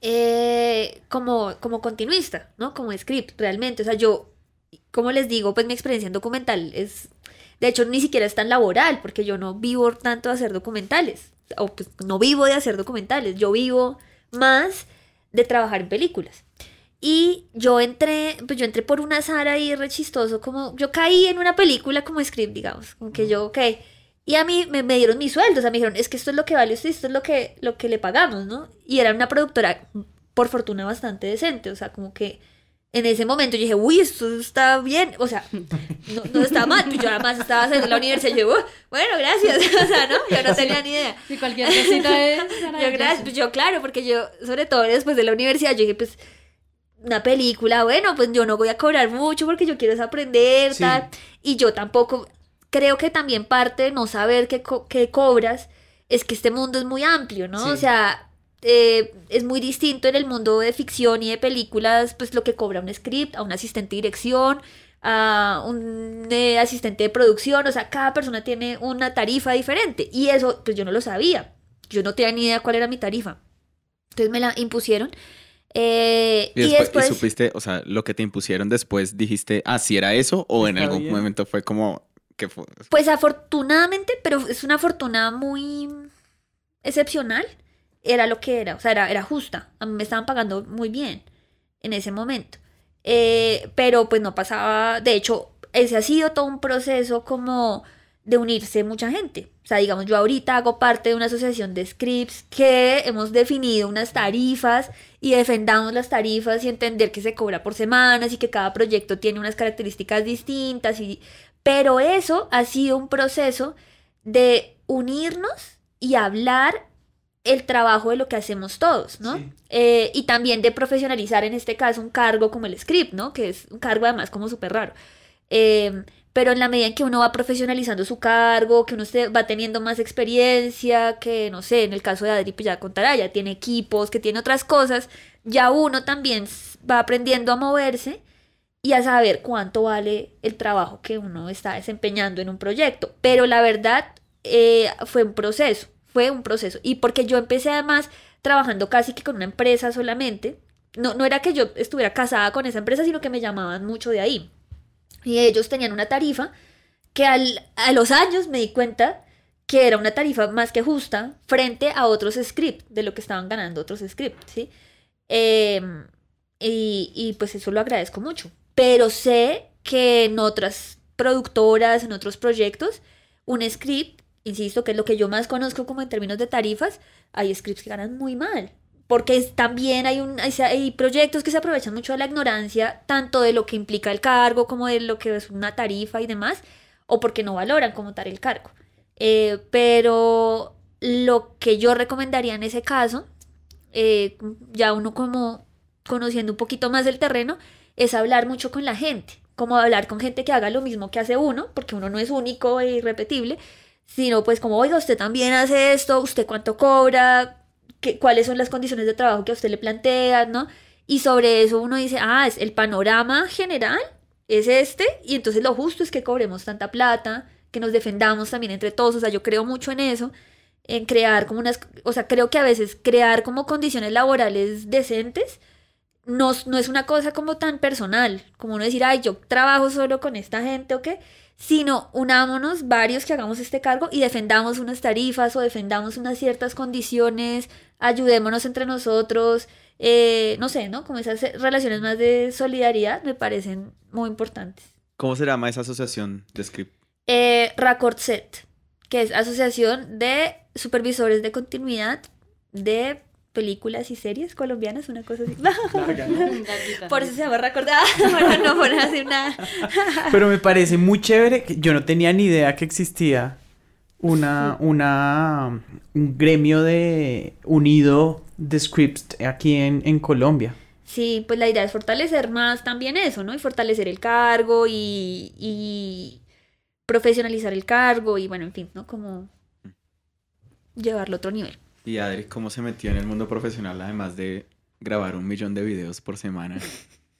eh, como, como continuista, ¿no? Como script, realmente. O sea, yo como les digo, pues mi experiencia en documental es, de hecho, ni siquiera es tan laboral, porque yo no vivo tanto de hacer documentales, o pues no vivo de hacer documentales, yo vivo más de trabajar en películas. Y yo entré, pues yo entré por un azar ahí re chistoso, como yo caí en una película como script, digamos, como que yo, ok. Y a mí me, me dieron mi sueldo, o sea, me dijeron, es que esto es lo que vale usted, esto es lo que, lo que le pagamos, ¿no? Y era una productora, por fortuna, bastante decente, o sea, como que en ese momento yo dije, uy, esto está bien, o sea, no, no está mal, pues yo además estaba haciendo la universidad y yo, "Uh, bueno, gracias, o sea, ¿no? Yo no tenía ni idea. Si cualquier cosita es... Yo, gracias, yo, claro, porque yo, sobre todo después de la universidad, yo dije, pues, una película, bueno, pues yo no voy a cobrar mucho porque yo quiero es aprender, Sí. tal. Y yo tampoco, creo que también parte de no saber qué, co- qué cobras es que este mundo es muy amplio, ¿no? Sí. O sea, eh, es muy distinto en el mundo de ficción y de películas, pues lo que cobra un script, a un asistente de dirección, a un eh, asistente de producción, o sea, cada persona tiene una tarifa diferente. Y eso, pues yo no lo sabía. Yo no tenía ni idea cuál era mi tarifa. Entonces me la impusieron. Eh, Y y después, después, y supiste, o sea, lo que te impusieron después, dijiste, ah, si era eso, o en algún bien. momento fue como, que fue? pues afortunadamente, pero es una fortuna muy excepcional, era lo que era, o sea, era, era justa. A mí me estaban pagando muy bien en ese momento. Eh, pero pues no pasaba, de hecho, ese ha sido todo un proceso como de unirse mucha gente. O sea, digamos, yo ahorita hago parte de una asociación de scripts que hemos definido unas tarifas y defendamos las tarifas y entender que se cobra por semanas y que cada proyecto tiene unas características distintas. Y... Pero eso ha sido un proceso de unirnos y hablar el trabajo de lo que hacemos todos, ¿no? Sí. Eh, y también de profesionalizar en este caso un cargo como el script, ¿no? Que es un cargo además como súper raro. Eh, pero en la medida en que uno va profesionalizando su cargo, que uno se va teniendo más experiencia, que no sé, en el caso de Adri, pues ya contará, ya tiene equipos, que tiene otras cosas, ya uno también va aprendiendo a moverse y a saber cuánto vale el trabajo que uno está desempeñando en un proyecto. Pero la verdad eh, fue un proceso, fue un proceso. Y porque yo empecé además trabajando casi que con una empresa solamente, no, no era que yo estuviera casada con esa empresa, sino que me llamaban mucho de ahí. Y ellos tenían una tarifa que al- a los años me di cuenta que era una tarifa más que justa frente a otros scripts, de lo que estaban ganando otros scripts, ¿sí? Em, y, y pues eso lo agradezco mucho. Pero sé que en otras productoras, en otros proyectos, un script, insisto, que es lo que yo más conozco como en términos de tarifas, hay scripts que ganan muy mal. Porque también hay, un, hay proyectos que se aprovechan mucho de la ignorancia, tanto de lo que implica el cargo como de lo que es una tarifa y demás, o porque no valoran como tal el cargo. Eh, pero lo que yo recomendaría en ese caso, eh, ya uno como conociendo un poquito más del terreno, es hablar mucho con la gente, como hablar con gente que haga lo mismo que hace uno, porque uno no es único e irrepetible, sino pues como, oiga, usted también hace esto, usted cuánto cobra, ¿Qué- cuáles son las condiciones de trabajo que a usted le plantean, ¿no? Y sobre eso uno dice, ah, es el panorama general es este, y entonces lo justo es que cobremos tanta plata, que nos defendamos también entre todos, o sea, yo creo mucho en eso, en crear como unas, o sea, creo que a veces crear como condiciones laborales decentes no, no es una cosa como tan personal, como uno decir, ay, yo trabajo solo con esta gente o qué, sino unámonos varios que hagamos este cargo y defendamos unas tarifas o defendamos unas ciertas condiciones, ayudémonos entre nosotros, eh, no sé, ¿no? Como esas relaciones más de solidaridad me parecen muy importantes. ¿Cómo se llama esa asociación de script? Eh, Racordset, que es Asociación de Supervisores de Continuidad de Películas y Series Colombianas, una cosa así. Por eso se Racord. Ah, bueno, no por así una... Pero me parece muy chévere. que Yo no tenía ni idea que existía una, una, un gremio de unido de scripts aquí en, en Colombia. Sí, pues la idea es fortalecer más también eso, ¿no? Y fortalecer el cargo y, y profesionalizar el cargo y bueno, en fin, ¿no? Como llevarlo a otro nivel. Y Adri, ¿cómo se metió en el mundo profesional además de grabar un millón de videos por semana?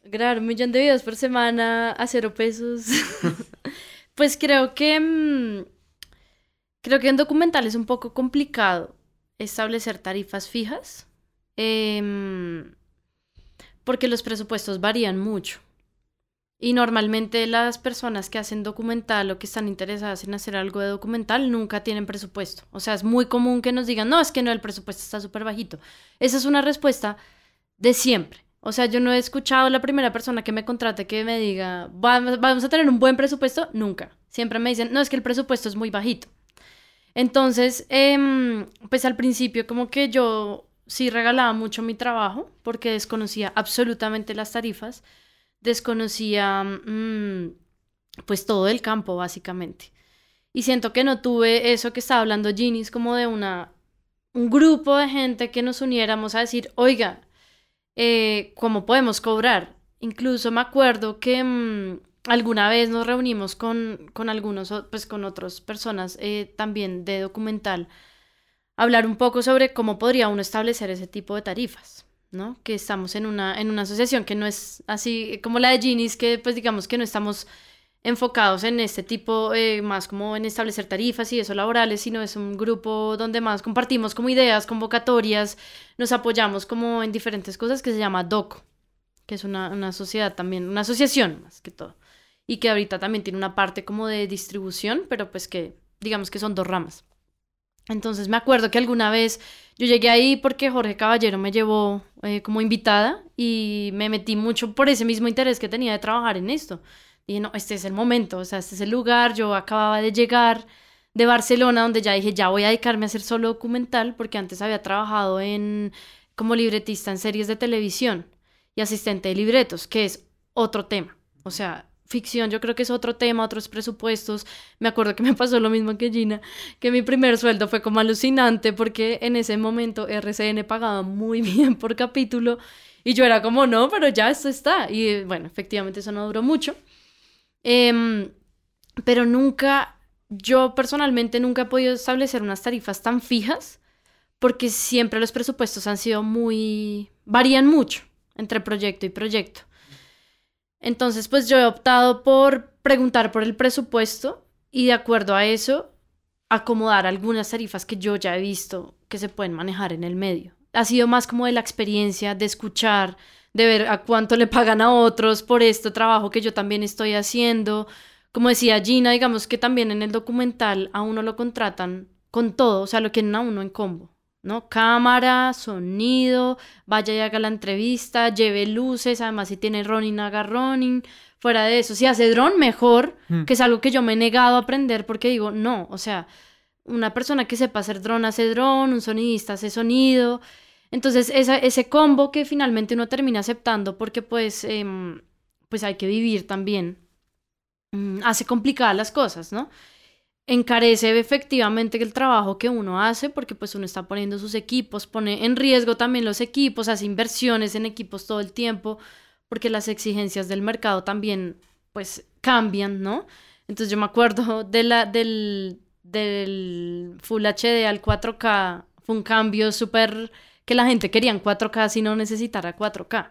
Grabar un millón de videos por semana a cero pesos. pues creo que. mm, creo que en documental es un poco complicado establecer tarifas fijas. em, porque los presupuestos varían mucho. Y normalmente las personas que hacen documental o que están interesadas en hacer algo de documental nunca tienen presupuesto. O sea, es muy común que nos digan, no, es que no, el presupuesto está súper bajito. Esa es una respuesta de siempre. O sea, yo no he escuchado a la primera persona que me contrate que me diga, vamos a tener un buen presupuesto. Nunca. Siempre me dicen, no, es que el presupuesto es muy bajito. Entonces, em, pues al principio como que yo sí regalaba mucho mi trabajo porque desconocía absolutamente las tarifas desconocía mm, pues todo el campo básicamente. Y siento que no tuve eso que estaba hablando Ginny, como de una, un grupo de gente que nos uniéramos a decir, oiga, eh, ¿cómo podemos cobrar? Incluso me acuerdo que mm, alguna vez nos reunimos con, con algunos, pues con otras personas eh, también de documental, hablar un poco sobre cómo podría uno establecer ese tipo de tarifas. ¿No? Que estamos en una, en una asociación que no es así como la de Ginis, que pues digamos que no estamos enfocados en este tipo, eh, más como en establecer tarifas y eso laborales, sino es un grupo donde más compartimos como ideas, convocatorias, nos apoyamos como en diferentes cosas que se llama DOCO, que es una, una sociedad también, una asociación más que todo, y que ahorita también tiene una parte como de distribución, pero pues que digamos que son dos ramas. Entonces me acuerdo que alguna vez yo llegué ahí porque Jorge Caballero me llevó eh, como invitada y me metí mucho por ese mismo interés que tenía de trabajar en esto. Dije, no, este es el momento, o sea, este es el lugar. Yo acababa de llegar de Barcelona, donde ya dije, ya voy a dedicarme a hacer solo documental, porque antes había trabajado en como libretista en series de televisión y asistente de libretos, que es otro tema. O sea, ficción yo creo que es otro tema, otros presupuestos. Me acuerdo que me pasó lo mismo que Gina, que mi primer sueldo fue como alucinante porque en ese momento RCN pagaba muy bien por capítulo y yo era como, no, pero ya esto está. Y bueno, efectivamente eso no duró mucho. Em, pero nunca, yo personalmente nunca he podido establecer unas tarifas tan fijas porque siempre los presupuestos han sido muy, varían mucho entre proyecto y proyecto. Entonces, pues yo he optado por preguntar por el presupuesto y de acuerdo a eso, acomodar algunas tarifas que yo ya he visto que se pueden manejar en el medio. Ha sido más como de la experiencia, de escuchar, de ver a cuánto le pagan a otros por este trabajo que yo también estoy haciendo. Como decía Gina, digamos que también en el documental a uno lo contratan con todo, o sea, lo quieren a uno en combo. ¿No? Cámara, sonido, vaya y haga la entrevista, lleve luces, además si tiene running, haga running. Fuera de eso, si hace dron, mejor, mm. que es algo que yo me he negado a aprender porque digo, no, o sea, una persona que sepa hacer dron hace dron, un sonidista hace sonido. Entonces, esa, ese combo que finalmente uno termina aceptando porque pues, em, pues hay que vivir también, mm, hace complicadas las cosas, ¿no? Encarece efectivamente el trabajo que uno hace porque pues uno está poniendo sus equipos, pone en riesgo también los equipos, hace inversiones en equipos todo el tiempo porque las exigencias del mercado también pues cambian, ¿no? Entonces yo me acuerdo de la, del, del Full HD al 4K, fue un cambio súper que la gente quería en 4K si no necesitara 4K.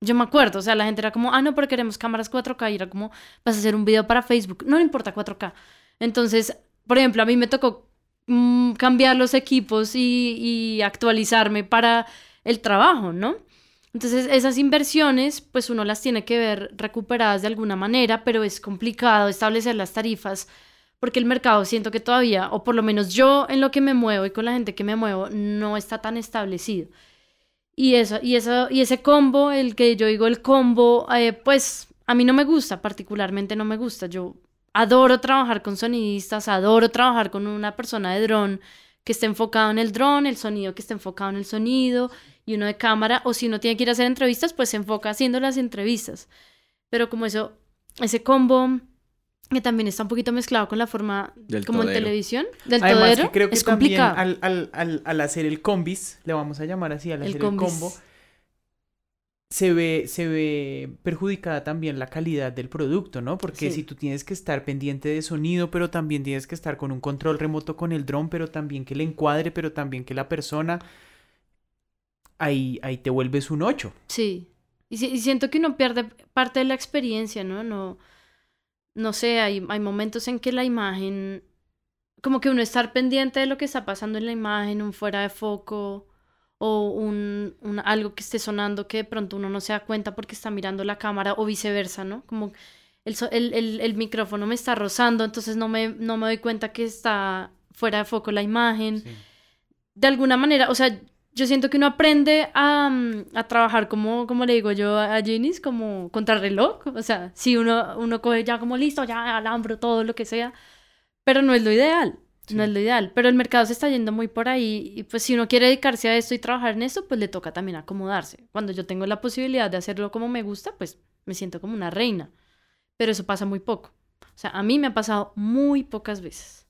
Yo me acuerdo, o sea, la gente era como, ah, no, pero queremos cámaras 4K y era como, vas a hacer un video para Facebook, no le importa 4K. Entonces, por ejemplo, a mí me tocó mm, cambiar los equipos y, actualizarme para el trabajo, ¿no? Entonces, esas inversiones, pues uno las tiene que ver recuperadas de alguna manera, pero es complicado establecer las tarifas porque el mercado siento que todavía, o por lo menos yo en lo que me muevo y con la gente que me muevo, no está tan establecido. Y eso, y eso, y ese combo, el que yo digo el combo, eh, pues a mí no me gusta, particularmente no me gusta. Yo adoro trabajar con sonidistas, adoro trabajar con una persona de dron que esté enfocado en el dron, el sonido que esté enfocado en el sonido y uno de cámara, o si uno tiene que ir a hacer entrevistas, pues se enfoca haciendo las entrevistas. Pero como eso, ese combo que también está un poquito mezclado con la forma como en televisión del todero, creo que es también Al, al, al, al, hacer el combis, le vamos a llamar así, al hacer el combo, se ve, se ve perjudicada también la calidad del producto, ¿no? Porque si tú tienes que estar pendiente de sonido, pero también tienes que estar con un control remoto con el dron, pero también que le encuadre, pero también que la persona, ahí, ahí te vuelves un 8. Sí. Y, siento que uno pierde parte de la experiencia, ¿no? No, no sé, hay, hay momentos en que la imagen, como que uno estar pendiente de lo que está pasando en la imagen, un fuera de foco o un, un- algo que esté sonando que de pronto uno no se da cuenta porque está mirando la cámara o viceversa, ¿no? Como el, el, el- el micrófono me está rozando, entonces no me, no me doy cuenta que está fuera de foco la imagen. Sí. De alguna manera, o sea, yo siento que uno aprende a, mm, a trabajar como, como le digo yo a Jenis, como contrarreloj. O sea, si uno, uno coge ya como listo, ya alambro todo lo que sea, pero no es lo ideal. No es lo ideal, pero el mercado se está yendo muy por ahí y pues si uno quiere dedicarse a esto y trabajar en esto, pues le toca también acomodarse. Cuando yo tengo la posibilidad de hacerlo como me gusta, pues me siento como una reina, pero eso pasa muy poco. O sea, a mí me ha pasado muy pocas veces.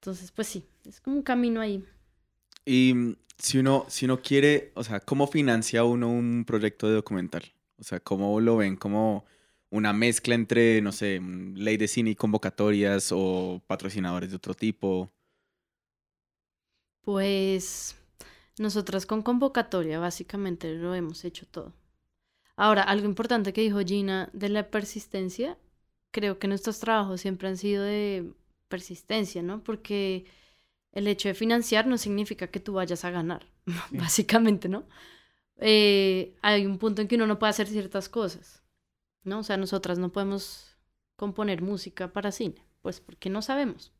Entonces, pues sí, es como un camino ahí. Y mm, si uno, si uno quiere, o sea, ¿cómo financia uno un proyecto de documental? O sea, ¿cómo lo ven? ¿Como una mezcla entre, no sé, mm, ley de cine y convocatorias o patrocinadores de otro tipo? Pues nosotras con convocatoria básicamente lo hemos hecho todo. Ahora, algo importante que dijo Gina de la persistencia, creo que nuestros trabajos siempre han sido de persistencia, ¿no? Porque el hecho de financiar no significa que tú vayas a ganar, Sí. básicamente, ¿no? Eh, hay un punto en que uno no puede hacer ciertas cosas, ¿no? O sea, nosotras no podemos componer música para cine, pues porque no sabemos.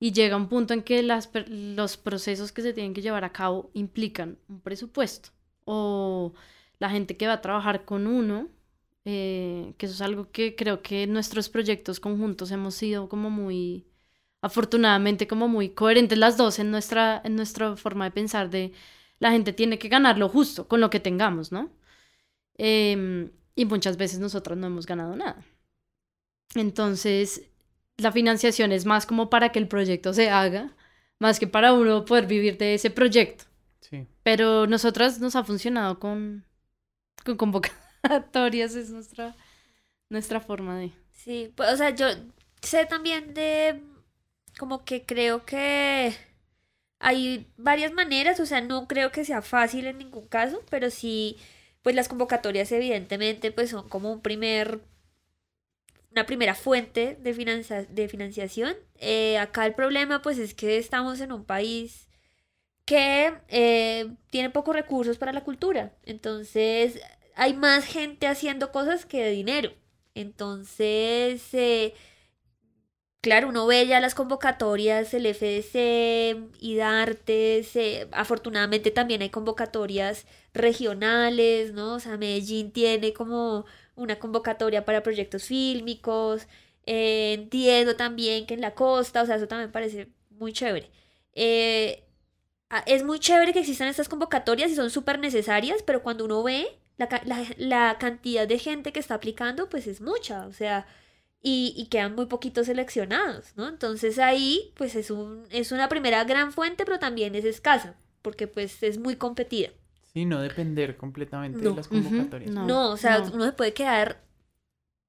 Y llega un punto en que las, los procesos que se tienen que llevar a cabo implican un presupuesto o la gente que va a trabajar con uno, eh, que eso es algo que creo que nuestros proyectos conjuntos hemos sido como muy, afortunadamente como muy coherentes las dos en nuestra, en nuestra forma de pensar de la gente tiene que ganar lo justo con lo que tengamos, ¿no? Em, y muchas veces nosotros no hemos ganado nada. Entonces, la financiación es más como para que el proyecto se haga, más que para uno poder vivir de ese proyecto. Sí. Pero nosotras nos ha funcionado con, con convocatorias, es nuestra, nuestra forma de... Sí, pues, o sea, yo sé también de, como que creo que hay varias maneras, o sea, no creo que sea fácil en ningún caso, pero sí, pues las convocatorias evidentemente pues son como un primer, una primera fuente de, de financiación. Eh, acá el problema pues es que estamos en un país que eh, tiene pocos recursos para la cultura, entonces hay más gente haciendo cosas que dinero. Entonces, eh, claro, uno ve ya las convocatorias, el FDC, eh, afortunadamente también hay convocatorias regionales, ¿no? O sea, Medellín tiene como una convocatoria para proyectos fílmicos, eh, entiendo también que en la costa, o sea, eso también parece muy chévere. Eh, es muy chévere que existan estas convocatorias y son súper necesarias, pero cuando uno ve la, la- la cantidad de gente que está aplicando, pues es mucha, o sea, y, y quedan muy poquitos seleccionados, ¿no? Entonces ahí, pues es un, es una primera gran fuente, pero también es escasa, porque pues es muy competida. Sí, no depender completamente No. de las convocatorias. no. No, o sea, no. uno se puede quedar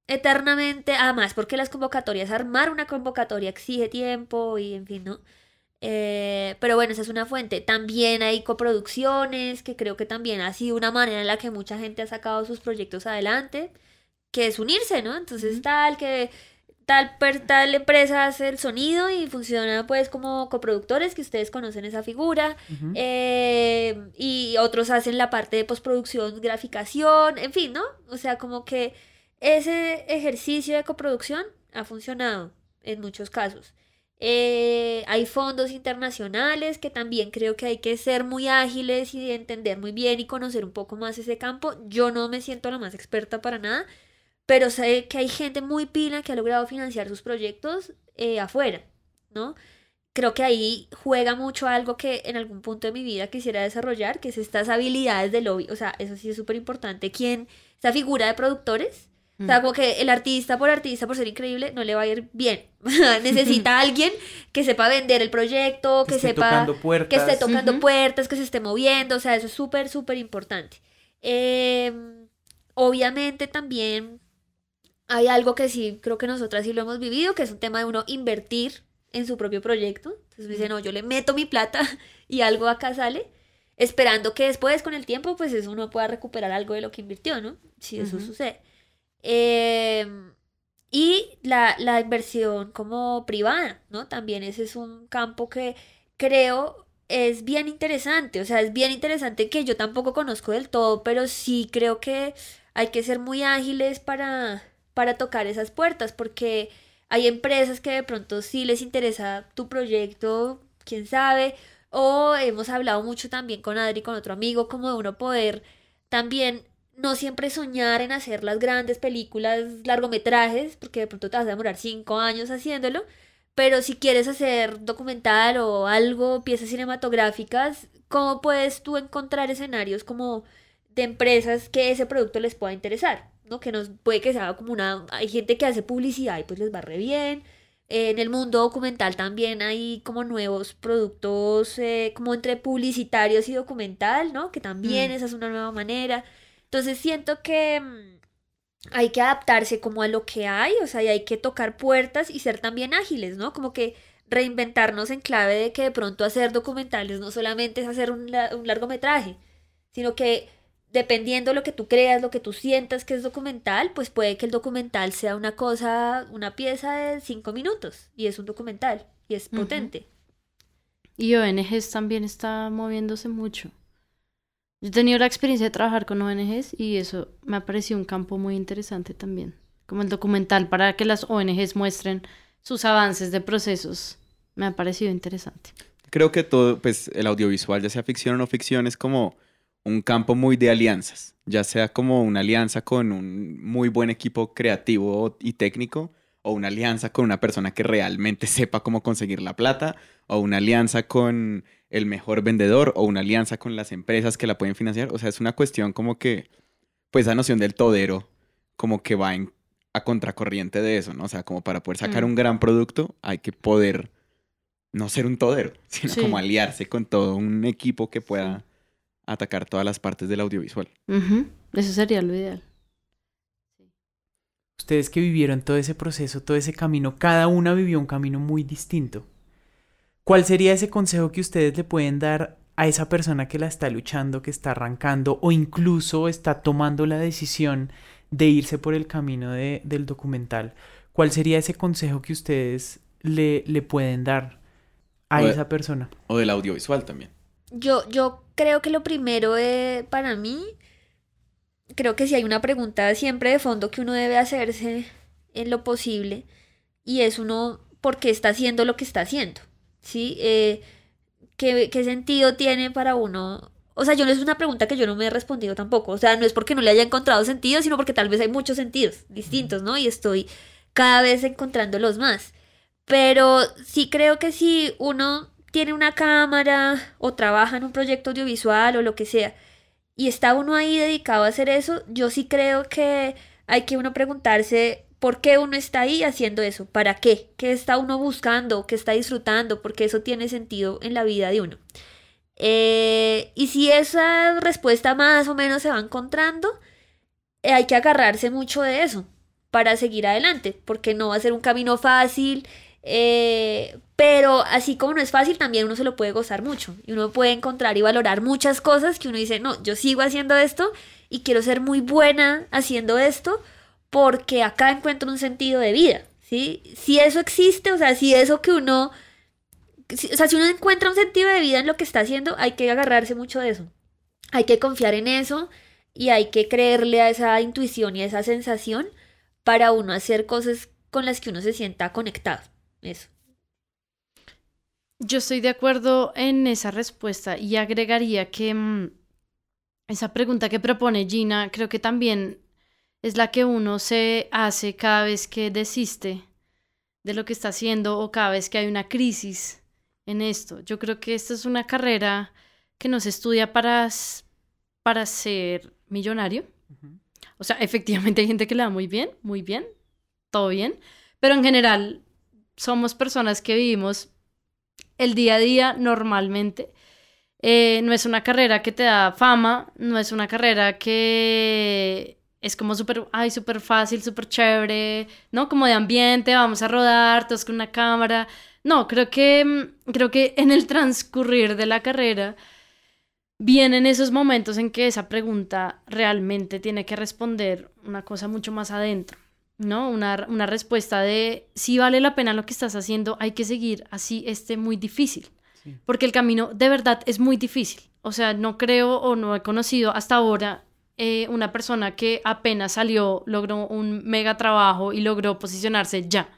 eternamente, además, porque las convocatorias, armar una convocatoria exige tiempo y en fin, ¿no? Eh, pero bueno, esa es una fuente. También hay coproducciones, que creo que también ha sido una manera en la que mucha gente ha sacado sus proyectos adelante, que es unirse, ¿no? Entonces, tal que tal, per- tal empresa hace el sonido y funciona pues como coproductores, que ustedes conocen esa figura. Eh, y otros hacen la parte de postproducción, graficación, en fin, ¿no? O sea, como que ese ejercicio de coproducción ha funcionado en muchos casos. Eh, hay fondos internacionales que también creo que hay que ser muy ágiles y entender muy bien y conocer un poco más ese campo. Yo no me siento la más experta para nada, pero sé que hay gente muy pila que ha logrado financiar sus proyectos eh, afuera, ¿no? creo que ahí juega mucho algo que en algún punto de mi vida quisiera desarrollar, que es estas habilidades de lobby. O sea, eso sí es súper importante. ¿Quién? Esa figura de productores. O sea, Mm. como que el artista por artista, por ser increíble, no le va a ir bien. Necesita a alguien que sepa vender el proyecto, que, esté sepa tocando que puertas. esté tocando Ujú. puertas, que se esté moviendo, o sea, eso es súper, súper importante. Em, obviamente también hay algo que sí, creo que nosotras sí lo hemos vivido, que es un tema de uno invertir en su propio proyecto. Entonces me dice, no, yo le meto mi plata y algo acá sale, esperando que después con el tiempo, pues eso uno pueda recuperar algo de lo que invirtió, ¿no? Si eso sucede. Em, y la, la inversión como privada, ¿no? También ese es un campo que creo es bien interesante, o sea, es bien interesante que yo tampoco conozco del todo, pero sí creo que hay que ser muy ágiles para, para tocar esas puertas, porque hay empresas que de pronto sí les interesa tu proyecto, quién sabe, o hemos hablado mucho también con Adri, con otro amigo, como de uno poder también no siempre soñar en hacer las grandes películas, largometrajes, porque de pronto te vas a demorar cinco años haciéndolo, pero si quieres hacer documental o algo, piezas cinematográficas, ¿cómo puedes tú encontrar escenarios como de empresas que ese producto les pueda interesar? ¿No? Que nos puede que sea como una... Hay gente que hace publicidad y pues les va re bien. En el mundo documental también hay como nuevos productos eh, como entre publicitarios y documental, ¿no? Que también mm. esa es una nueva manera. Entonces siento que mm, hay que adaptarse como a lo que hay, o sea, y hay que tocar puertas y ser también ágiles, ¿no? Como que reinventarnos en clave de que de pronto hacer documentales no solamente es hacer un, un largometraje, sino que dependiendo de lo que tú creas, lo que tú sientas que es documental, pues puede que el documental sea una cosa, una pieza de cinco minutos y es un documental y es potente. Y ONGs también está moviéndose mucho. Yo he tenido la experiencia de trabajar con ONGs y eso me ha parecido un campo muy interesante también. Como el documental para que las ONGs muestren sus avances de procesos. Me ha parecido interesante. Creo que todo, pues el audiovisual, ya sea ficción o no ficción, es como un campo muy de alianzas, ya sea como una alianza con un muy buen equipo creativo y técnico, o una alianza con una persona que realmente sepa cómo conseguir la plata, o una alianza con el mejor vendedor, o una alianza con las empresas que la pueden financiar. O sea, es una cuestión como que, pues esa noción del todero, como que va en, a contracorriente de eso, ¿no? O sea, como para poder sacar mm. un gran producto, hay que poder no ser un todero, sino como aliarse con todo un equipo que pueda atacar todas las partes del audiovisual. Eso sería lo ideal. Ustedes que vivieron todo ese proceso, todo ese camino, cada una vivió un camino muy distinto. ¿Cuál sería ese consejo que ustedes le pueden dar a esa persona que la está luchando, que está arrancando o incluso está tomando la decisión de irse por el camino del documental? ¿Cuál sería ese consejo que ustedes le, le pueden dar a esa persona? O del audiovisual también. Yo, yo creo que lo primero de, para mí, creo que si hay una pregunta siempre de fondo que uno debe hacerse en lo posible, y es uno, ¿por qué está haciendo lo que está haciendo? ¿Sí? Eh, ¿qué, ¿Qué sentido tiene para uno o sea, yo no es una pregunta que yo no me he respondido tampoco. O sea, no es porque no le haya encontrado sentido, sino porque tal vez hay muchos sentidos distintos, ¿no? Y estoy cada vez encontrándolos más. Pero sí creo que si uno tiene una cámara o trabaja en un proyecto audiovisual o lo que sea, y está uno ahí dedicado a hacer eso, yo sí creo que hay que uno preguntarse por qué uno está ahí haciendo eso, para qué, qué está uno buscando, qué está disfrutando, porque eso tiene sentido en la vida de uno. Eh, y si esa respuesta más o menos se va encontrando, eh, hay que agarrarse mucho de eso para seguir adelante, porque no va a ser un camino fácil, eh, pero así como no es fácil, también uno se lo puede gozar mucho. Y uno puede encontrar y valorar muchas cosas que uno dice, no, yo sigo haciendo esto y quiero ser muy buena haciendo esto porque acá encuentro un sentido de vida. ¿sí? Si eso existe, o sea, si eso que uno... o sea, si uno encuentra un sentido de vida en lo que está haciendo, hay que agarrarse mucho de eso. Hay que confiar en eso y hay que creerle a esa intuición y a esa sensación para uno hacer cosas con las que uno se sienta conectado. Eso. Yo estoy de acuerdo en esa respuesta y agregaría que mm, esa pregunta que propone Gina creo que también es la que uno se hace cada vez que desiste de lo que está haciendo o cada vez que hay una crisis en esto. Yo creo que esta es una carrera que no se estudia para, para ser millonario. O sea, efectivamente hay gente que le da muy bien, muy bien, todo bien, pero en general somos personas que vivimos el día a día normalmente. Eh, no es una carrera que te da fama, no es una carrera que es como súper, ay, súper fácil, súper chévere, ¿no? Como de ambiente, vamos a rodar, todos con una cámara. No, creo que, mm, creo que en el transcurrir de la carrera vienen esos momentos en que esa pregunta realmente tiene que responder una cosa mucho más adentro. ¿No? Una, respuesta de si vale la pena lo que estás haciendo, hay que seguir así esté muy difícil. porque el camino de verdad es muy difícil. O sea, no creo o no he conocido hasta ahora eh, una persona que apenas salió, logró un mega trabajo y logró posicionarse ya.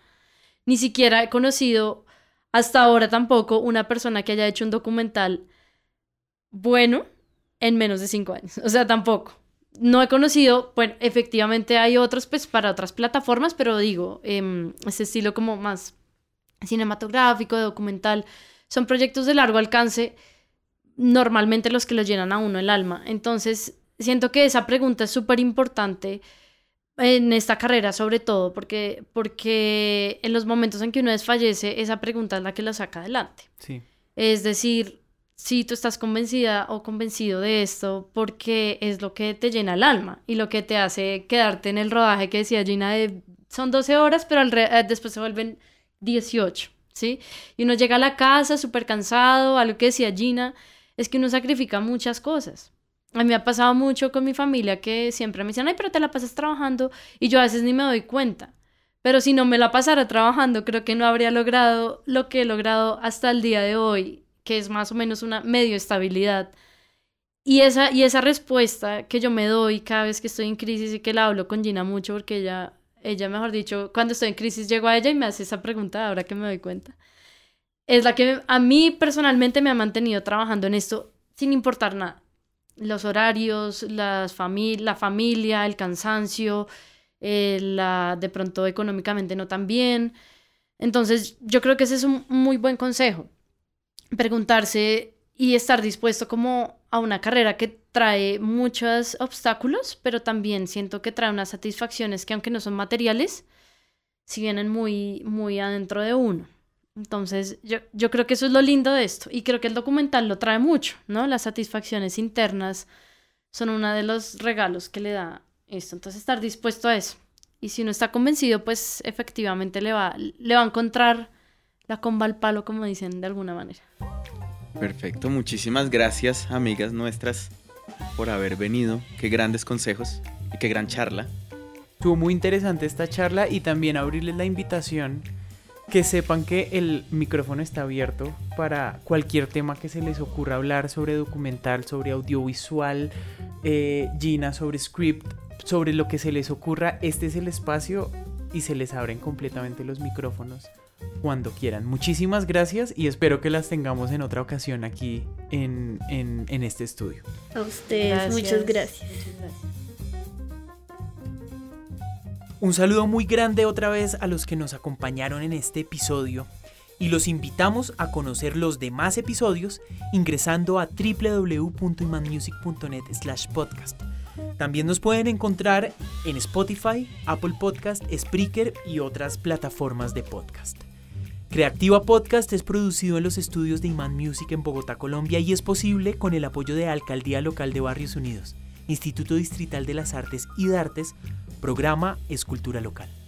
Ni siquiera he conocido hasta ahora tampoco una persona que haya hecho un documental bueno en menos de cinco años. O sea, tampoco. No he conocido, bueno, efectivamente hay otros pues para otras plataformas, pero digo, eh, ese estilo como más cinematográfico, documental, son proyectos de largo alcance, normalmente los que lo llenan a uno el alma. Entonces, siento que esa pregunta es súper importante en esta carrera, sobre todo, porque, porque en los momentos en que uno desfallece, esa pregunta es la que lo saca adelante. Sí. Es decir, si tú estás convencida o convencido de esto, porque es lo que te llena el alma y lo que te hace quedarte en el rodaje que decía Gina de son 12 horas, pero eh, después se vuelven 18, ¿sí? Y uno llega a la casa súper cansado, a lo que decía Gina, es que uno sacrifica muchas cosas. A mí me ha pasado mucho con mi familia que siempre me dicen, ay, pero te la pasas trabajando y yo a veces ni me doy cuenta. Pero si no me la pasara trabajando, creo que no habría logrado lo que he logrado hasta el día de hoy, que es más o menos una medio estabilidad. Y esa, y esa respuesta que yo me doy cada vez que estoy en crisis y que la hablo con Gina mucho, porque ella, ella, mejor dicho, cuando estoy en crisis llego a ella y me hace esa pregunta ahora que me doy cuenta. Es la que a mí personalmente me ha mantenido trabajando en esto sin importar nada los horarios, la familia, el cansancio, eh, de pronto económicamente no tan bien. Entonces, yo creo que ese es un muy buen consejo. Preguntarse y estar dispuesto como a una carrera que trae muchos obstáculos, pero también siento que trae unas satisfacciones que aunque no son materiales, si vienen muy, muy adentro de uno. Entonces, yo, yo creo que eso es lo lindo de esto y creo que el documental lo trae mucho, ¿no? Las satisfacciones internas son uno de los regalos que le da esto. Entonces, estar dispuesto a eso. Y si no está convencido, pues efectivamente le va, le va a encontrar la comba al palo, como dicen de alguna manera. Perfecto, muchísimas gracias, amigas nuestras, por haber venido. Qué grandes consejos y qué gran charla. Estuvo muy interesante esta charla y también abrirles la invitación que sepan que el micrófono está abierto para cualquier tema que se les ocurra hablar sobre documental, sobre audiovisual, eh, Gina, sobre script, sobre lo que se les ocurra. Este es el espacio y se les abren completamente los micrófonos cuando quieran. Muchísimas gracias y espero que las tengamos en otra ocasión aquí en, en, este estudio. A ustedes, Muchas gracias. Un saludo muy grande otra vez a los que nos acompañaron en este episodio y los invitamos a conocer los demás episodios ingresando a www.imanmusic.net slash podcast. También nos pueden encontrar en Spotify, Apple Podcast, Spreaker y otras plataformas de podcast. Creativa Podcast es producido en los estudios de Iman Music en Bogotá, Colombia y es posible con el apoyo de Alcaldía Local de Barrios Unidos, Instituto Distrital de las Artes y de Artes, Programa Escultura Local.